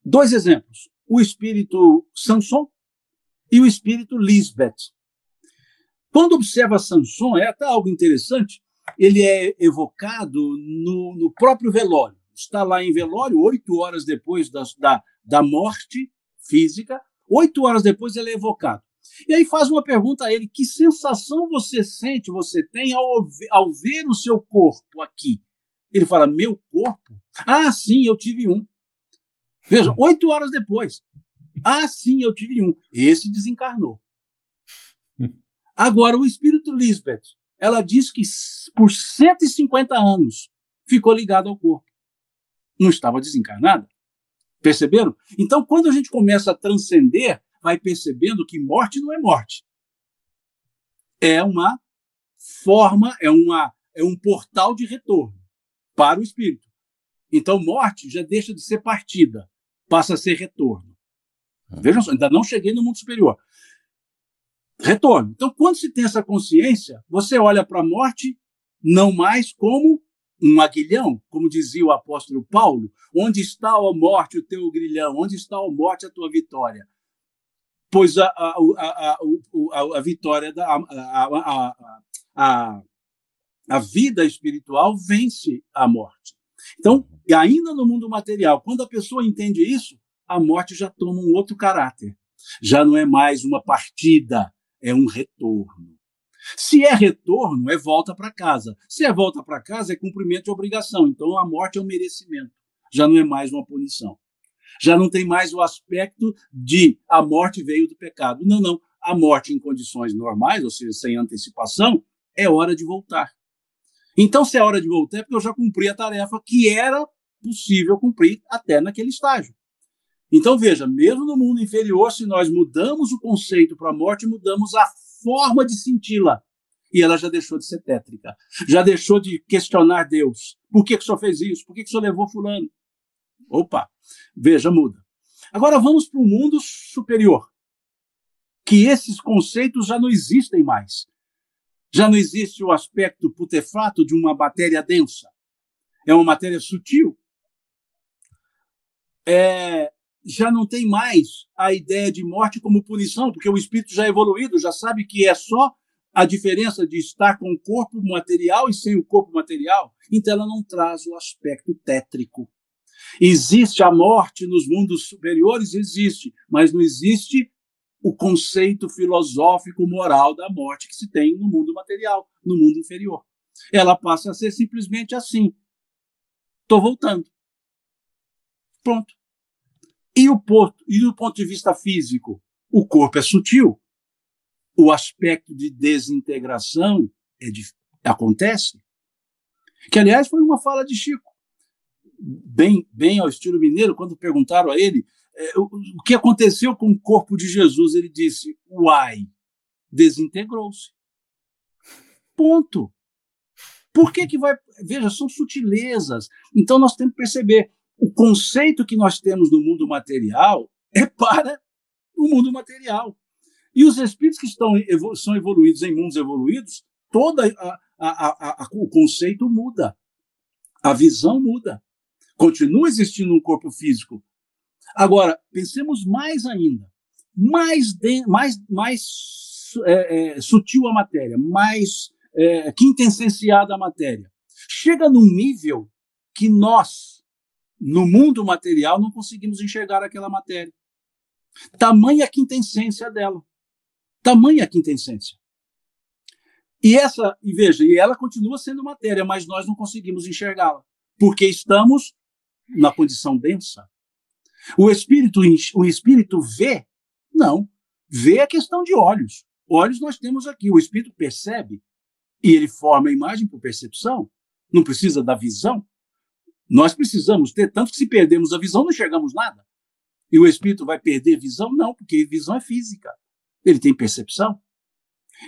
Dois exemplos: o espírito Samson e o espírito Lisbeth. Quando observa Samson, é até algo interessante, ele é evocado no, no próprio velório. Está lá em velório, oito horas depois da, da, da morte física, oito horas depois ele é evocado. E aí faz uma pergunta a ele: que sensação você sente, você tem ao, ao ver o seu corpo aqui? Ele fala: meu corpo? Ah, sim, eu tive um. Veja, oito horas depois. Ah, sim, eu tive um. Esse desencarnou. Agora, o espírito Lisbeth, ela diz que por 150 anos ficou ligado ao corpo. Não estava desencarnada. Perceberam? Então, quando a gente começa a transcender, vai percebendo que morte não é morte. É uma forma, é, uma, é um portal de retorno para o espírito. Então, morte já deixa de ser partida, passa a ser retorno. Uhum. Vejam só, ainda não cheguei no mundo superior. Retorno. Então, quando se tem essa consciência, você olha para a morte não mais como um aguilhão, como dizia o apóstolo Paulo, onde está a morte o teu grilhão, onde está a morte a tua vitória pois a, a, a, a, a vitória, da, a, a, a vida espiritual vence a morte. Então, ainda no mundo material, quando a pessoa entende isso, a morte já toma um outro caráter. Já não é mais uma partida, é um retorno. Se é retorno, é volta para casa. Se é volta para casa, é cumprimento de obrigação. Então, a morte é um merecimento. Já não é mais uma punição já não tem mais o aspecto de a morte veio do pecado. Não, não. A morte em condições normais, ou seja, sem antecipação, é hora de voltar. Então, se é hora de voltar, é porque eu já cumpri a tarefa que era possível cumprir até naquele estágio. Então, veja, mesmo no mundo inferior, se nós mudamos o conceito para a morte, mudamos a forma de senti-la. E ela já deixou de ser tétrica, já deixou de questionar Deus. Por que, que o senhor fez isso? Por que, que o senhor levou fulano? Opa, veja, muda. Agora vamos para o mundo superior, que esses conceitos já não existem mais. Já não existe o aspecto putefato de uma matéria densa. É uma matéria sutil. É, já não tem mais a ideia de morte como punição, porque o espírito já é evoluído, já sabe que é só a diferença de estar com o corpo material e sem o corpo material. Então ela não traz o aspecto tétrico. Existe a morte nos mundos superiores? Existe, mas não existe o conceito filosófico moral da morte que se tem no mundo material, no mundo inferior. Ela passa a ser simplesmente assim. estou voltando. Pronto. E o, ponto, e do ponto de vista físico, o corpo é sutil. O aspecto de desintegração é de, acontece. Que, aliás, foi uma fala de Chico, bem, bem ao estilo mineiro, quando perguntaram a ele é, o, o que aconteceu com o corpo de Jesus. Ele disse: Uai, desintegrou-se. Ponto. Por que, que vai. Veja, são sutilezas. Então nós temos que perceber: o conceito que nós temos no mundo material é para o mundo material. E os espíritos que estão, são evoluídos em mundos evoluídos, todo a, a, a, o conceito muda. A visão muda. Continua existindo um corpo físico. Agora, pensemos mais ainda. Mais, de, mais, mais é, é, sutil a matéria, mais é, quintessenciada a matéria. Chega num nível que nós, no mundo material, não conseguimos enxergar aquela matéria. Tamanha a quintessência dela. Tamanha a quintessência. E essa, e veja, e ela continua sendo matéria, mas nós não conseguimos enxergá-la, porque estamos na condição densa. O espírito, o espírito vê? Não. Vê a questão de olhos. Olhos nós temos aqui. O espírito percebe e ele forma a imagem por percepção. Não precisa da visão. Nós precisamos ter, tanto que se perdemos a visão, não enxergamos nada. E o espírito vai perder visão? Não, porque visão é física. Ele tem percepção.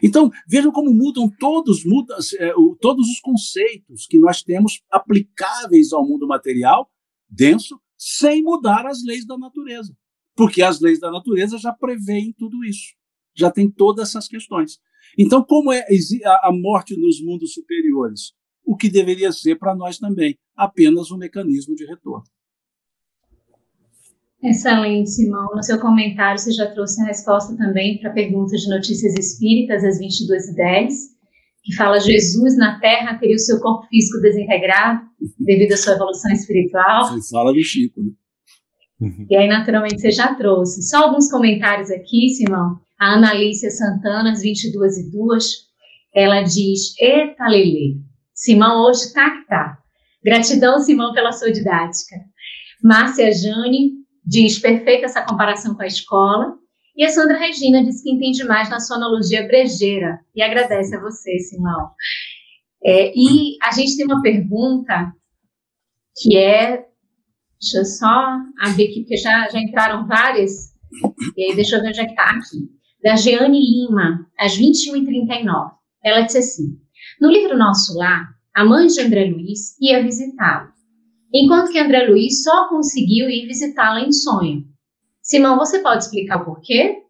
Então, vejam como mudam todos, é, todos os conceitos que nós temos aplicáveis ao mundo material denso, sem mudar as leis da natureza. Porque as leis da natureza já preveem tudo isso. Já tem todas essas questões. Então, como é a morte nos mundos superiores? O que deveria ser para nós também apenas um mecanismo de retorno. Excelente, Simão. No seu comentário, você já trouxe a resposta também para a pergunta de Notícias Espíritas, às 22h10, que fala Jesus na Terra teria o seu corpo físico desintegrado devido à sua evolução espiritual. Você fala do Chico, né? Uhum. E aí, naturalmente, você já trouxe. Só alguns comentários aqui, Simão. A Analícia Santana, às 22h02, ela diz, Eita, Lele, Simão hoje tá que tá. Gratidão, Simão, pela sua didática. Márcia Jane, diz perfeita essa comparação com a escola. E a Sandra Regina diz que entende mais na sua analogia brejeira e agradece a você, Simão. É, e a gente tem uma pergunta que é. Deixa eu só abrir aqui, porque já, já entraram várias. E aí, deixa eu ver onde é que está aqui. Da Jeane Lima, às 21h39. Ela disse assim: No livro Nosso Lar, a mãe de André Luiz ia visitá-lo enquanto que André Luiz só conseguiu ir visitá-la em sonho. Simão, você pode explicar o porquê?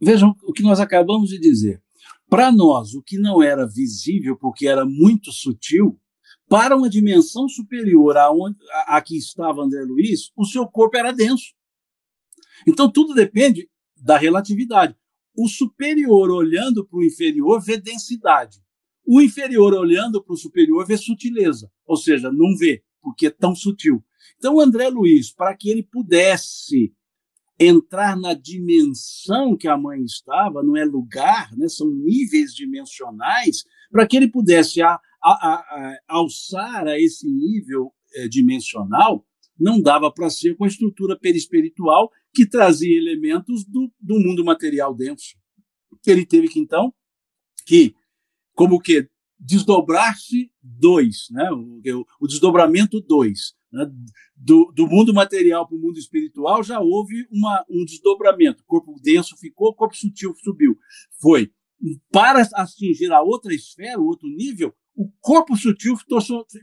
Vejam o que nós acabamos de dizer. Para nós, o que não era visível, porque era muito sutil, para uma dimensão superior à, onde, à, que estava André Luiz, o seu corpo era denso. Então, tudo depende da relatividade. O superior olhando para o inferior vê densidade. O inferior olhando para o superior vê sutileza, ou seja, não vê porque é tão sutil. Então, André Luiz, para que ele pudesse entrar na dimensão que a mãe estava, não é lugar, né, são níveis dimensionais, para que ele pudesse a, a, a, alçar a esse nível é, dimensional, não dava para ser com a estrutura perispiritual que trazia elementos do, do mundo material denso. Ele teve que, então, que, como que desdobrar-se dois, né? o, o desdobramento dois. Né? Do, do, mundo material para o mundo espiritual já houve uma, um desdobramento. O corpo denso ficou, o corpo sutil subiu. Foi. Para atingir a outra esfera, o outro nível, o corpo sutil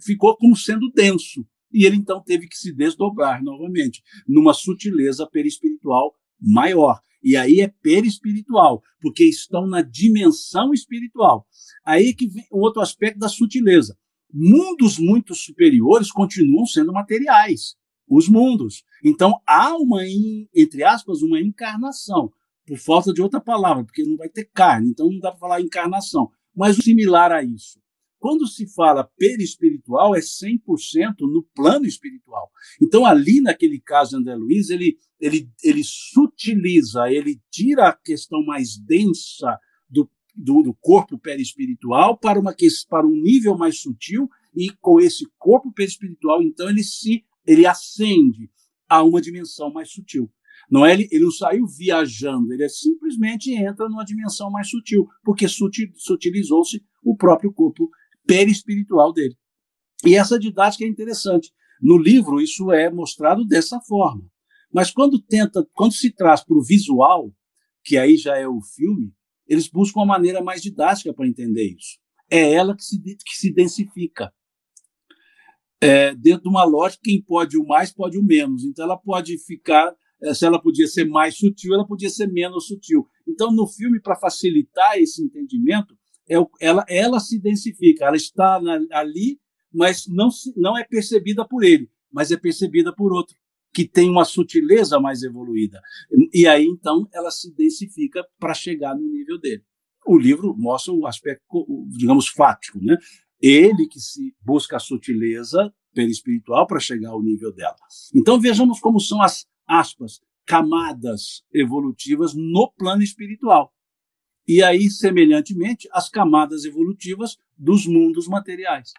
ficou como sendo denso. E ele então teve que se desdobrar novamente, numa sutileza perispiritual maior. E aí é perispiritual, porque estão na dimensão espiritual. Aí que vem outro aspecto da sutileza. Mundos muito superiores continuam sendo materiais, os mundos. Então há uma, entre aspas, uma encarnação, por falta de outra palavra, porque não vai ter carne, então não dá para falar encarnação, mas similar a isso. Quando se fala perispiritual, é 100% no plano espiritual. Então, ali naquele caso, André Luiz, ele, ele, ele sutiliza, ele tira a questão mais densa do, do, do corpo perispiritual para, uma, para um nível mais sutil, e com esse corpo perispiritual, então, ele se ele ascende a uma dimensão mais sutil. Não é ele, ele não saiu viajando, ele é simplesmente entra numa dimensão mais sutil, porque sutil, sutilizou-se o próprio corpo perispiritual dele. E essa didática é interessante. No livro isso é mostrado dessa forma. Mas quando tenta, quando se traz para o visual, que aí já é o filme, eles buscam uma maneira mais didática para entender isso. É ela que se, que se densifica. É, dentro de uma lógica, quem pode o mais pode o menos. Então, ela pode ficar, é, se ela podia ser mais sutil, ela podia ser menos sutil. Então, no filme, para facilitar esse entendimento, ela, ela se densifica, ela está na, ali, mas não, não é percebida por ele, mas é percebida por outro que tem uma sutileza mais evoluída. E aí, então, ela se densifica para chegar no nível dele. O livro mostra o aspecto, digamos, fático, né? Ele que se busca a sutileza perispiritual para chegar ao nível dela. Então, vejamos como são as, aspas, camadas evolutivas no plano espiritual. E aí, semelhantemente, as camadas evolutivas dos mundos materiais.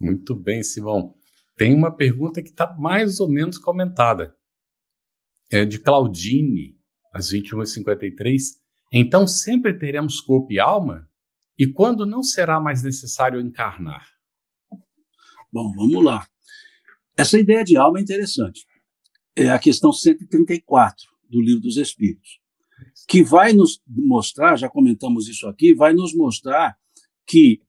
Muito bem, Simão. Tem uma pergunta que está mais ou menos comentada. É de Claudine, às 21h53. Então sempre teremos corpo e alma? E quando não será mais necessário encarnar? Bom, vamos lá. Essa ideia de alma é interessante. É a questão 134 do Livro dos Espíritos, que vai nos mostrar, já comentamos isso aqui, vai nos mostrar que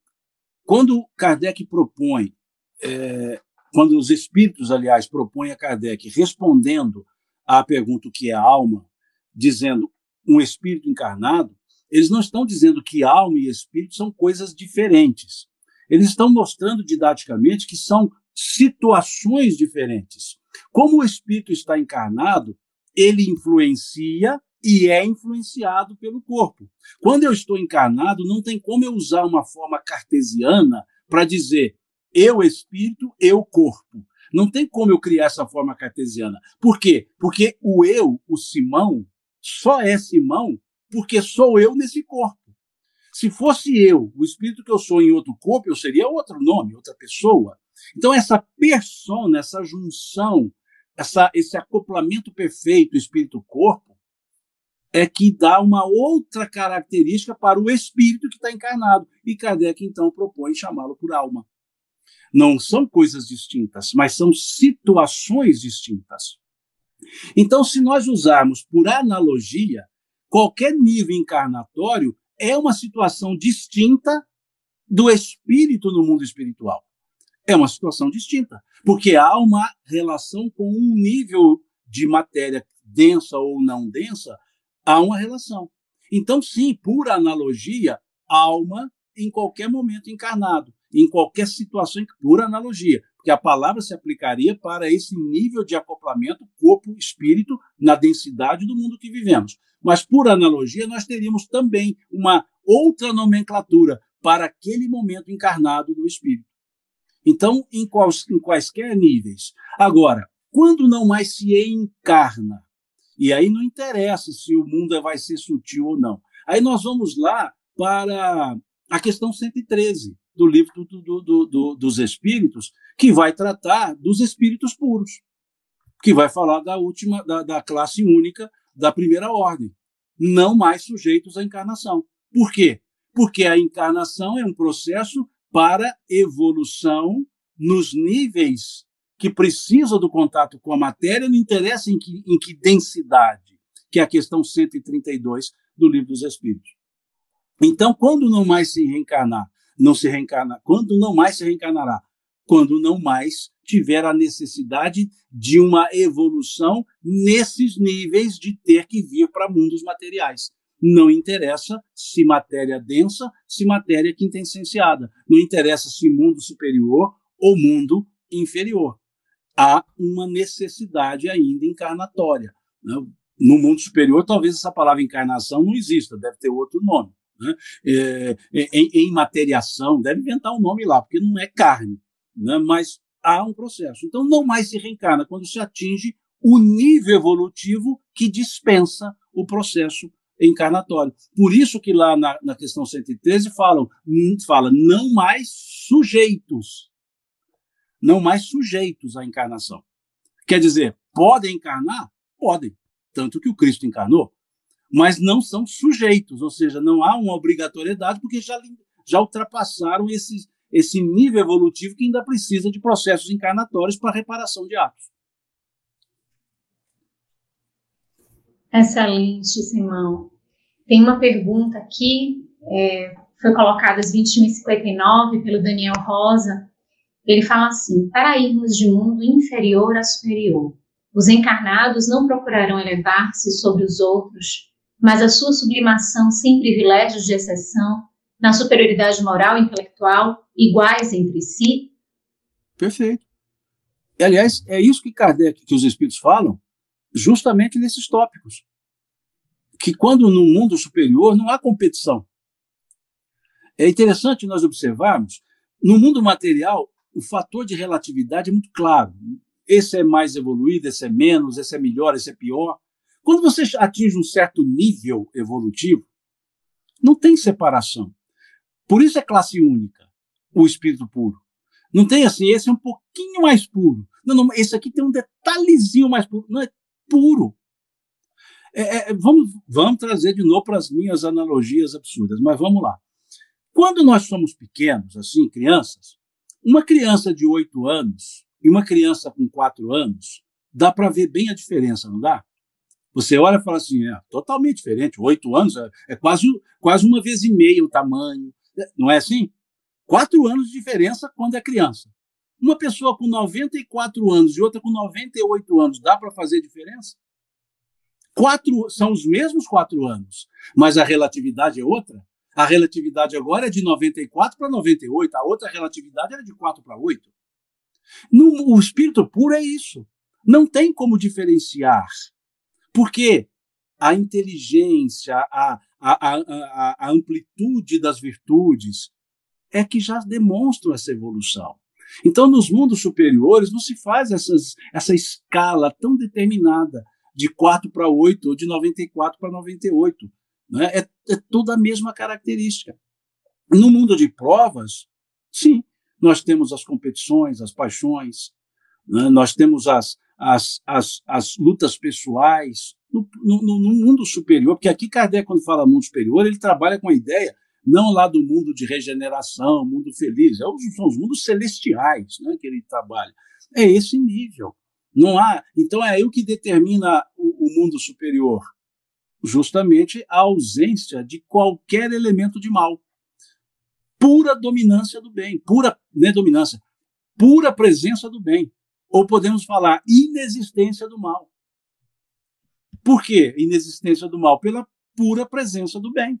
quando Kardec propõe é, quando os espíritos, aliás, propõem a Kardec respondendo à pergunta o que é alma, dizendo um espírito encarnado, eles não estão dizendo que alma e espírito são coisas diferentes. Eles estão mostrando didaticamente que são situações diferentes. Como o espírito está encarnado, ele influencia e é influenciado pelo corpo. Quando eu estou encarnado, não tem como eu usar uma forma cartesiana para dizer eu espírito, eu corpo. Não tem como eu criar essa forma cartesiana. Por quê? Porque o eu, o Simão, só é Simão porque sou eu nesse corpo. Se fosse eu, o espírito que eu sou em outro corpo, eu seria outro nome, outra pessoa. Então, essa persona, essa junção, essa, esse acoplamento perfeito espírito-corpo, é que dá uma outra característica para o espírito que está encarnado. E Kardec, então, propõe chamá-lo por alma. Não são coisas distintas, mas são situações distintas. Então, se nós usarmos por analogia, qualquer nível encarnatório é uma situação distinta do espírito no mundo espiritual. É uma situação distinta, porque há uma relação com um nível de matéria densa ou não densa, há uma relação. Então, sim, por analogia, alma em qualquer momento encarnado em qualquer situação, por analogia, porque a palavra se aplicaria para esse nível de acoplamento corpo-espírito na densidade do mundo que vivemos. Mas, por analogia, nós teríamos também uma outra nomenclatura para aquele momento encarnado do espírito. Então, em, quais, em quaisquer níveis. Agora, quando não mais se encarna, e aí não interessa se o mundo vai ser sutil ou não. Aí nós vamos lá para a questão 113, do livro do, do, do, dos Espíritos, que vai tratar dos espíritos puros, que vai falar da última, da, da classe única da primeira ordem, não mais sujeitos à encarnação. Por quê? Porque a encarnação é um processo para evolução nos níveis que precisa do contato com a matéria, não interessa em que, em que densidade, que é a questão 132 do Livro dos Espíritos. Então, quando não mais se reencarnar não se reencarna. Quando não mais se reencarnará? Quando não mais tiver a necessidade de uma evolução nesses níveis de ter que vir para mundos materiais. Não interessa se matéria densa, se matéria quintessenciada. Não interessa se mundo superior ou mundo inferior. Há uma necessidade ainda encarnatória. Né? No mundo superior, talvez essa palavra encarnação não exista, deve ter outro nome né? É, é, em, em, materiação, deve inventar um nome lá, porque não é carne, né? mas há um processo. Então, não mais se reencarna quando se atinge o nível evolutivo que dispensa o processo encarnatório. Por isso que lá na, na questão 113 falam, fala não mais sujeitos. Não mais sujeitos à encarnação. Quer dizer, podem encarnar? Podem. Tanto que o Cristo encarnou. Mas não são sujeitos, ou seja, não há uma obrigatoriedade, porque já, já ultrapassaram esse, esse nível evolutivo que ainda precisa de processos encarnatórios para reparação de atos. Excelente, Simão. Tem uma pergunta aqui, é, foi colocada às 21h59 pelo Daniel Rosa. Ele fala assim: para irmos de mundo inferior a superior, os encarnados não procurarão elevar-se sobre os outros, mas a sua sublimação sem privilégios de exceção, na superioridade moral e intelectual, iguais entre si? Perfeito. Aliás, é isso que Kardec, que os espíritos falam, justamente nesses tópicos. Que quando no mundo superior não há competição. É interessante nós observarmos, no mundo material, o fator de relatividade é muito claro. Esse é mais evoluído, esse é menos, esse é melhor, esse é pior. Quando você atinge um certo nível evolutivo, não tem separação. Por isso é classe única, o espírito puro. Não tem assim, esse é um pouquinho mais puro. Não, não, esse aqui tem um detalhezinho mais puro. Não, é puro. É, é, vamos, vamos trazer de novo para as minhas analogias absurdas, mas vamos lá. Quando nós somos pequenos, assim, crianças, uma criança de oito anos e uma criança com quatro anos, dá para ver bem a diferença, não dá? Você olha e fala assim, é totalmente diferente. Oito anos é, é quase, quase uma vez e meia o tamanho. Não é assim? Quatro anos de diferença quando é criança. Uma pessoa com 94 anos e outra com 98 anos, dá para fazer diferença? Quatro, são os mesmos quatro anos, mas a relatividade é outra. A relatividade agora é de 94 para 98, a outra relatividade era de 4 para 8. No, o espírito puro é isso. Não tem como diferenciar. Porque a inteligência, a, a, a, a amplitude das virtudes é que já demonstram essa evolução. Então, nos mundos superiores, não se faz essas, essa escala tão determinada de 4 para 8 ou de 94 para 98. Né? É, é toda a mesma característica. No mundo de provas, sim, nós temos as competições, as paixões, né? nós temos as, as, as, as lutas pessoais. No, no, no, mundo superior, porque aqui Kardec, quando fala mundo superior, ele trabalha com a ideia não lá do mundo de regeneração, mundo feliz, é são os mundos celestiais né, que ele trabalha. É esse nível. Não há. Então é aí o que determina o, o mundo superior, justamente a ausência de qualquer elemento de mal, pura dominância do bem, pura né, dominância, pura presença do bem, ou podemos falar inexistência do mal. Por quê? Inexistência do mal pela pura presença do bem.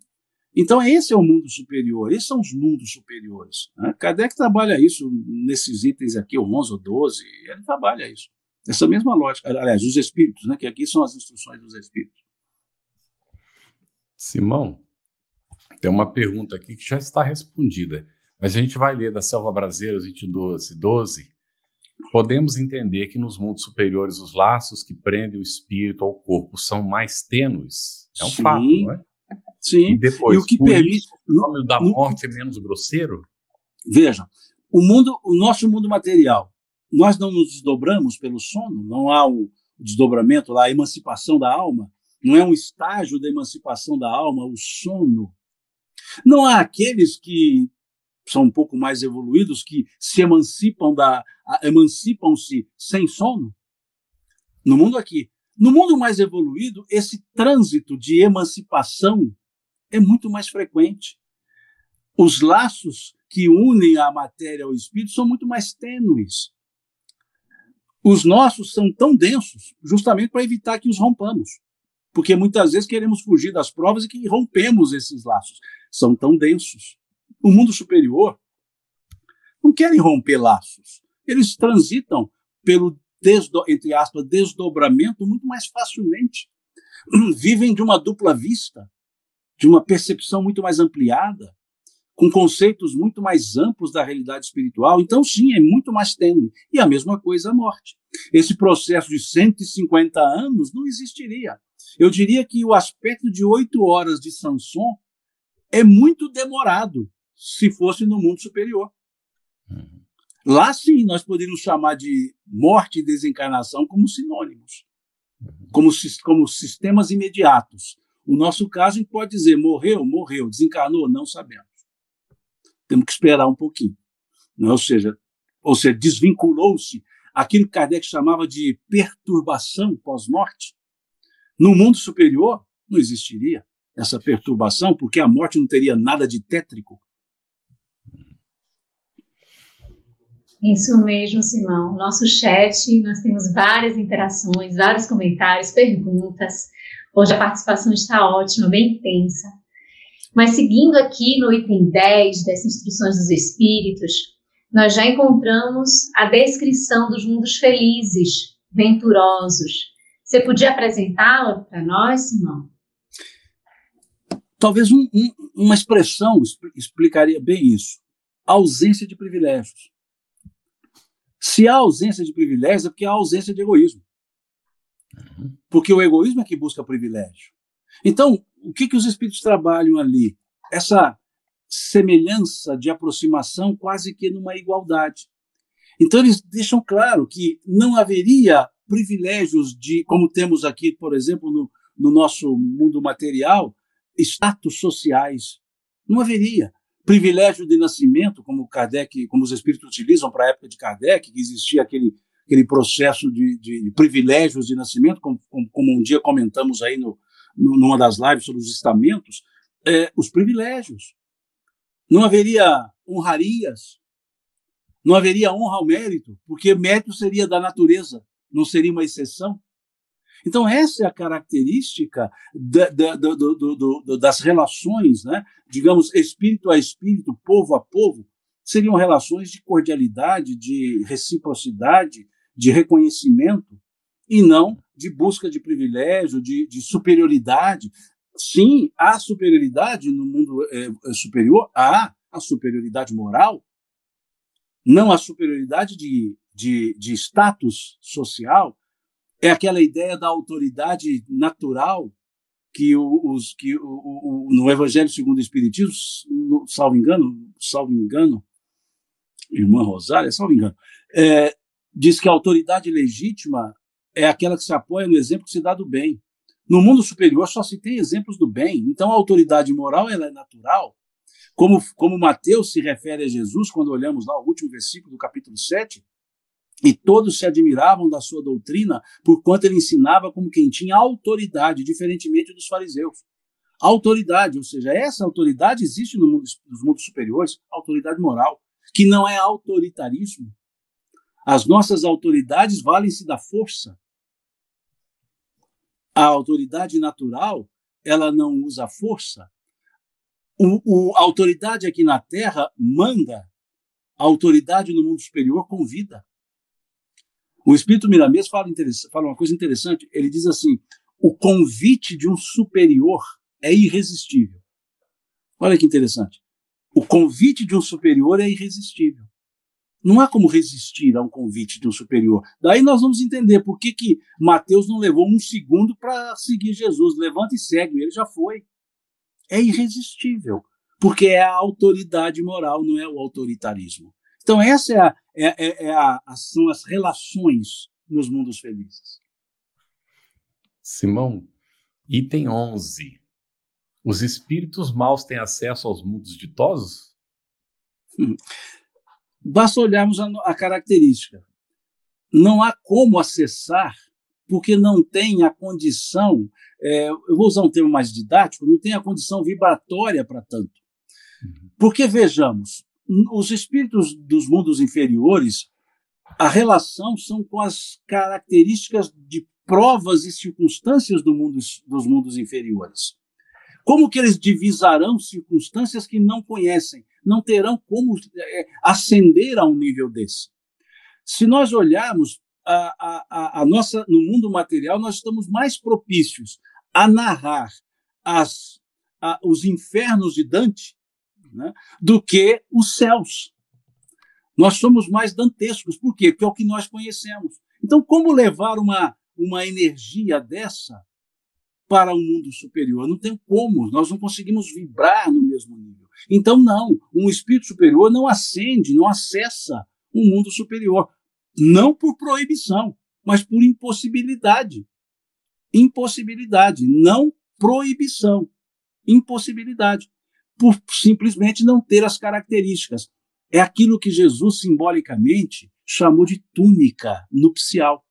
Então, esse é o mundo superior, esses são os mundos superiores. Né? Kardec trabalha isso nesses itens aqui, 11 ou 12, ele trabalha isso. Essa mesma lógica. Aliás, os espíritos, né? que aqui são as instruções dos espíritos. Simão, tem uma pergunta aqui que já está respondida, mas a gente vai ler da Selva Brasileira 22, 12. Podemos entender que nos mundos superiores os laços que prendem o espírito ao corpo são mais tênues. É um Sim. fato, não é? Sim. E depois, e o que permite o nome da morte é menos grosseiro? Veja, o mundo, o nosso mundo material, nós não nos desdobramos pelo sono, não há o desdobramento a emancipação da alma, não é um estágio da emancipação da alma, o sono. Não há aqueles que são um pouco mais evoluídos que se emancipam da emancipam-se sem sono. No mundo aqui, no mundo mais evoluído, esse trânsito de emancipação é muito mais frequente. Os laços que unem a matéria ao espírito são muito mais tênues. Os nossos são tão densos, justamente para evitar que os rompamos. Porque muitas vezes queremos fugir das provas e que rompemos esses laços. São tão densos. O mundo superior não querem romper laços. Eles transitam pelo, desdo, entre aspas, desdobramento muito mais facilmente. Vivem de uma dupla vista de uma percepção muito mais ampliada, com conceitos muito mais amplos da realidade espiritual. Então, sim, é muito mais tênue. E a mesma coisa a morte. Esse processo de 150 anos não existiria. Eu diria que o aspecto de oito horas de Sanson é muito demorado se fosse no mundo superior. Uhum. Lá sim nós poderíamos chamar de morte e desencarnação como sinônimos, uhum. como, como sistemas imediatos. O nosso caso, a gente pode dizer morreu, morreu, desencarnou, não sabemos. Temos que esperar um pouquinho. Né? Ou seja, ou seja desvinculou-se aquilo que Kardec chamava de perturbação pós-morte. No mundo superior, não existiria essa perturbação, porque a morte não teria nada de tétrico. Isso mesmo, Simão. Nosso chat, nós temos várias interações, vários comentários, perguntas. Hoje a participação está ótima, bem intensa. Mas seguindo aqui no item 10 das Instruções dos Espíritos, nós já encontramos a descrição dos mundos felizes, venturosos. Você podia apresentá-la para nós, Simão? Talvez um, um, uma expressão explicaria bem isso. ausência de privilégios. Se há ausência de privilégios, é porque há ausência de egoísmo. Porque o egoísmo é que busca privilégio. Então, o que, que os espíritos trabalham ali? Essa semelhança de aproximação quase que numa igualdade. Então, eles deixam claro que não haveria privilégios de, como temos aqui, por exemplo, no, no nosso mundo material, status sociais. Não haveria. Privilégio de nascimento, como Kardec, como os espíritos utilizam para a época de Kardec, que existia aquele, aquele processo de, de privilégios de nascimento, como, como, um dia comentamos aí no, numa das lives sobre os estamentos, é, os privilégios. Não haveria honrarias, não haveria honra ao mérito, porque mérito seria da natureza, não seria uma exceção. Então, essa é a característica da, da, do, das relações, né? digamos, espírito a espírito, povo a povo, seriam relações de cordialidade, de reciprocidade, de reconhecimento, e não de busca de privilégio, de, de superioridade. Sim, há superioridade no mundo é, superior, há a superioridade moral, não a superioridade de, de, de status social, é aquela ideia da autoridade natural que, os, que o, o, no Evangelho segundo o Espiritismo, salvo engano, salvo engano, irmã Rosália, salvo engano, é, diz que a autoridade legítima é aquela que se apoia no exemplo que se dá do bem. No mundo superior só se tem exemplos do bem. Então a autoridade moral ela é natural. Como, como Mateus se refere a Jesus, quando olhamos lá o último versículo do capítulo 7, e todos se admiravam da sua doutrina, porquanto ele ensinava como quem tinha autoridade, diferentemente dos fariseus. Autoridade, ou seja, essa autoridade existe no mundo, nos mundos superiores, autoridade moral, que não é autoritarismo. As nossas autoridades valem-se da força. A autoridade natural, ela não usa força. O, o, a autoridade aqui na Terra manda, a autoridade no mundo superior convida. O Espírito Miramês fala, fala uma coisa interessante. Ele diz assim: o convite de um superior é irresistível. Olha que interessante. O convite de um superior é irresistível. Não há como resistir a um convite de um superior. Daí nós vamos entender por que, que Mateus não levou um segundo para seguir Jesus. Levanta e segue, ele já foi. É irresistível, porque é a autoridade moral, não é o autoritarismo. Então, essa é a, é, é, é a, são as relações nos mundos felizes. Simão, item 11. Os espíritos maus têm acesso aos mundos ditosos? Hum. Basta olharmos a, a característica. Não há como acessar, porque não tem a condição, é, eu vou usar um termo mais didático, não tem a condição vibratória para tanto. Uhum. Porque, vejamos, os espíritos dos mundos inferiores, a relação são com as características de provas e circunstâncias do mundo, dos mundos inferiores. Como que eles divisarão circunstâncias que não conhecem? Não terão como é, ascender a um nível desse. Se nós olharmos a, a, a, nossa no mundo material, nós estamos mais propícios a narrar as, a, os infernos de Dante né, do que os céus. Nós somos mais dantescos. Por quê? Porque é o que nós conhecemos. Então, como levar uma, uma energia dessa para um mundo superior. Não tem como, nós não conseguimos vibrar no mesmo nível. Então, não, um espírito superior não ascende, não acessa um mundo superior. Não por proibição, mas por impossibilidade. Impossibilidade, não proibição. Impossibilidade. Por simplesmente não ter as características. É aquilo que Jesus simbolicamente chamou de túnica nupcial.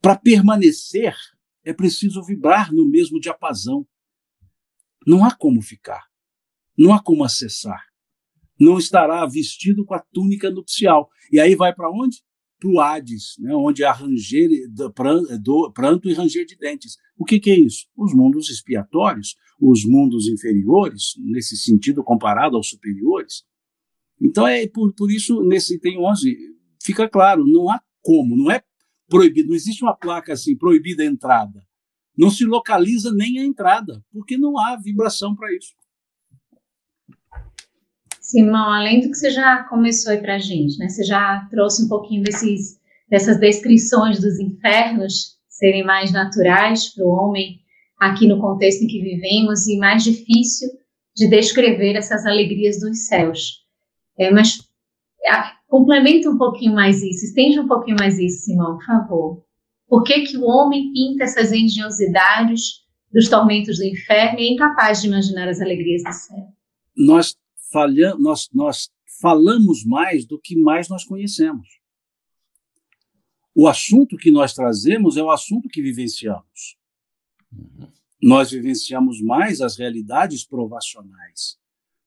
Para permanecer, é preciso vibrar no mesmo diapasão. Não há como ficar, não há como acessar. Não estará vestido com a túnica nupcial. E aí vai para onde? Para o Hades, né? onde há ranger, do, pranto e ranger de dentes. O que, que é isso? Os mundos expiatórios, os mundos inferiores, nesse sentido comparado aos superiores. Então é por, por isso, nesse item 11, fica claro, não há como, não é proibido, não existe uma placa assim, proibida a entrada. Não se localiza nem a entrada, porque não há vibração para isso. Simão, além do que você já começou aí para a gente, né? Você já trouxe um pouquinho desses, dessas descrições dos infernos serem mais naturais para o homem aqui no contexto em que vivemos e mais difícil de descrever essas alegrias dos céus. É, mas Complementa um pouquinho mais isso, estende um pouquinho mais isso, Simão, por favor. Por que, que o homem pinta essas engenhosidades dos tormentos do inferno e é incapaz de imaginar as alegrias do céu? Nós, falha, nós, nós falamos mais do que mais nós conhecemos. O assunto que nós trazemos é o assunto que vivenciamos. Nós vivenciamos mais as realidades provacionais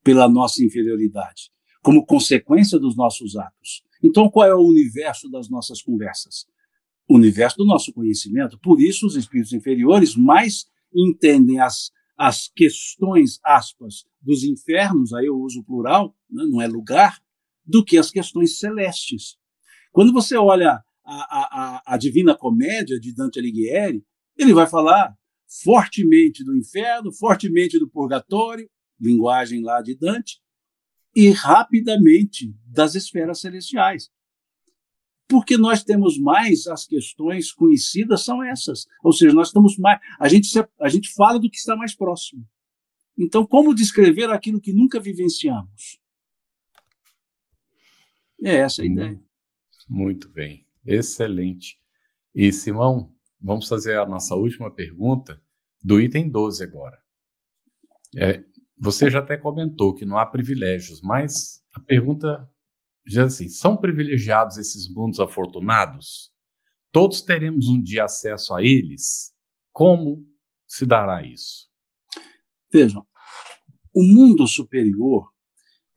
pela nossa inferioridade como consequência dos nossos atos. Então, qual é o universo das nossas conversas? O universo do nosso conhecimento. Por isso, os espíritos inferiores mais entendem as, as questões, aspas, dos infernos, aí eu uso plural, né, não é lugar, do que as questões celestes. Quando você olha a, a, a Divina Comédia de Dante Alighieri, ele vai falar fortemente do inferno, fortemente do purgatório, linguagem lá de Dante, e rapidamente das esferas celestiais. Porque nós temos mais as questões conhecidas são essas. Ou seja, nós estamos mais. A gente, a gente fala do que está mais próximo. Então, como descrever aquilo que nunca vivenciamos? É essa a ideia. Muito bem. Excelente. E, Simão, vamos fazer a nossa última pergunta do item 12 agora. É, você já até comentou que não há privilégios, mas a pergunta já assim, são privilegiados esses mundos afortunados? Todos teremos um dia acesso a eles? Como se dará isso? Vejam, o mundo superior,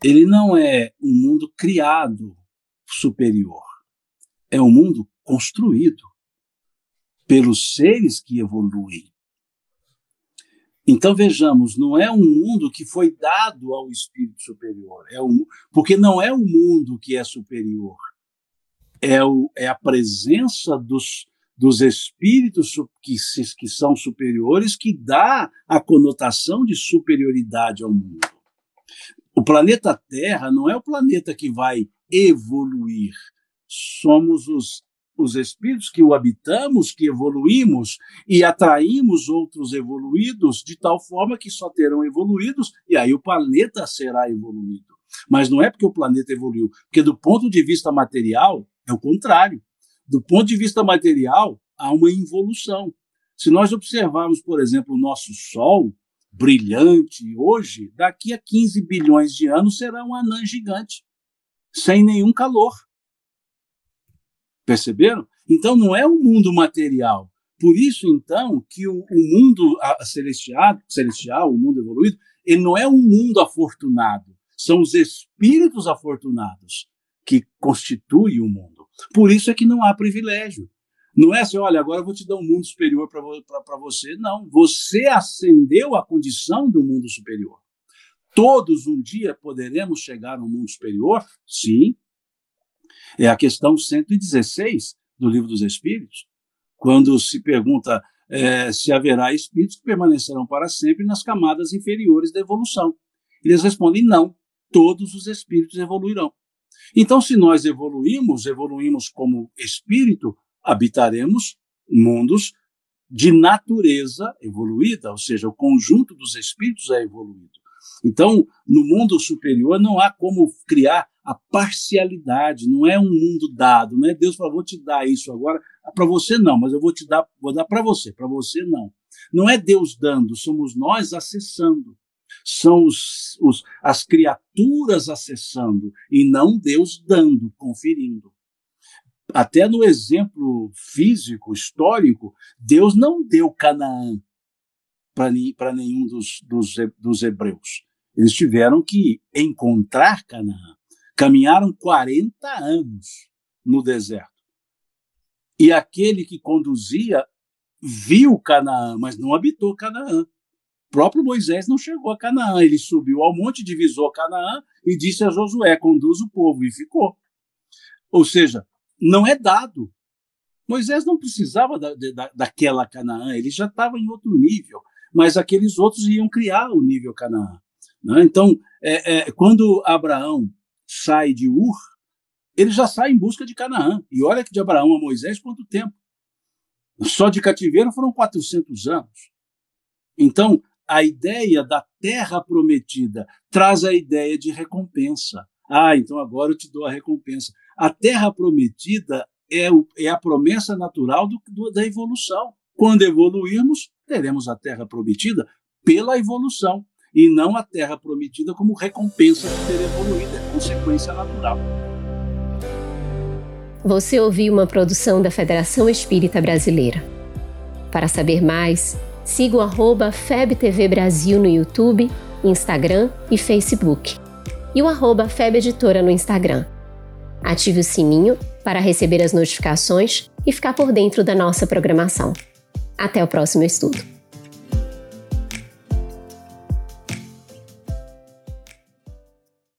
ele não é um mundo criado superior. É um mundo construído pelos seres que evoluem. Então vejamos, não é um mundo que foi dado ao espírito superior, é um, porque não é o mundo que é superior, é, o, é a presença dos, dos espíritos que, que são superiores que dá a conotação de superioridade ao mundo. O planeta Terra não é o planeta que vai evoluir, somos os os espíritos que o habitamos, que evoluímos e atraímos outros evoluídos de tal forma que só terão evoluídos e aí o planeta será evoluído. Mas não é porque o planeta evoluiu, porque do ponto de vista material é o contrário. Do ponto de vista material há uma involução. Se nós observarmos, por exemplo, o nosso Sol brilhante hoje, daqui a 15 bilhões de anos será um anã gigante, sem nenhum calor. Perceberam? Então não é o mundo material. Por isso, então, que o, o mundo celestial, celestial, o mundo evoluído, ele não é um mundo afortunado. São os espíritos afortunados que constituem o mundo. Por isso é que não há privilégio. Não é assim, olha, agora eu vou te dar um mundo superior para você. Não, você ascendeu à condição do mundo superior. Todos um dia poderemos chegar ao mundo superior? Sim, é a questão 116 do Livro dos Espíritos, quando se pergunta é, se haverá espíritos que permanecerão para sempre nas camadas inferiores da evolução. Eles respondem: não, todos os espíritos evoluirão. Então, se nós evoluímos, evoluímos como espírito, habitaremos mundos de natureza evoluída, ou seja, o conjunto dos espíritos é evoluído. Então, no mundo superior não há como criar a parcialidade, não é um mundo dado, não é Deus falou, vou te dar isso agora, para você não, mas eu vou te dar, vou dar para você, para você não. Não é Deus dando, somos nós acessando. São os, os, as criaturas acessando e não Deus dando, conferindo. Até no exemplo físico, histórico, Deus não deu Canaã para nenhum dos, dos, dos hebreus. Eles tiveram que encontrar Canaã. Caminharam 40 anos no deserto. E aquele que conduzia viu Canaã, mas não habitou Canaã. O próprio Moisés não chegou a Canaã. Ele subiu ao monte, divisou Canaã e disse a Josué: conduz o povo, e ficou. Ou seja, não é dado. Moisés não precisava da, da, daquela Canaã, ele já estava em outro nível, mas aqueles outros iam criar o nível Canaã. Né? Então, é, é, quando Abraão sai de Ur, ele já sai em busca de Canaã. E olha que de Abraão a Moisés, quanto tempo? Só de cativeiro foram 400 anos. Então, a ideia da terra prometida traz a ideia de recompensa. Ah, então agora eu te dou a recompensa. A terra prometida é, o, é a promessa natural do, do, da evolução. Quando evoluirmos, teremos a terra prometida pela evolução e não a terra prometida como recompensa de ter evoluído, é consequência natural. Você ouviu uma produção da Federação Espírita Brasileira. Para saber mais, siga o FebTV Brasil no YouTube, Instagram e Facebook. E o arroba no Instagram. Ative o sininho para receber as notificações e ficar por dentro da nossa programação. Até o próximo estudo.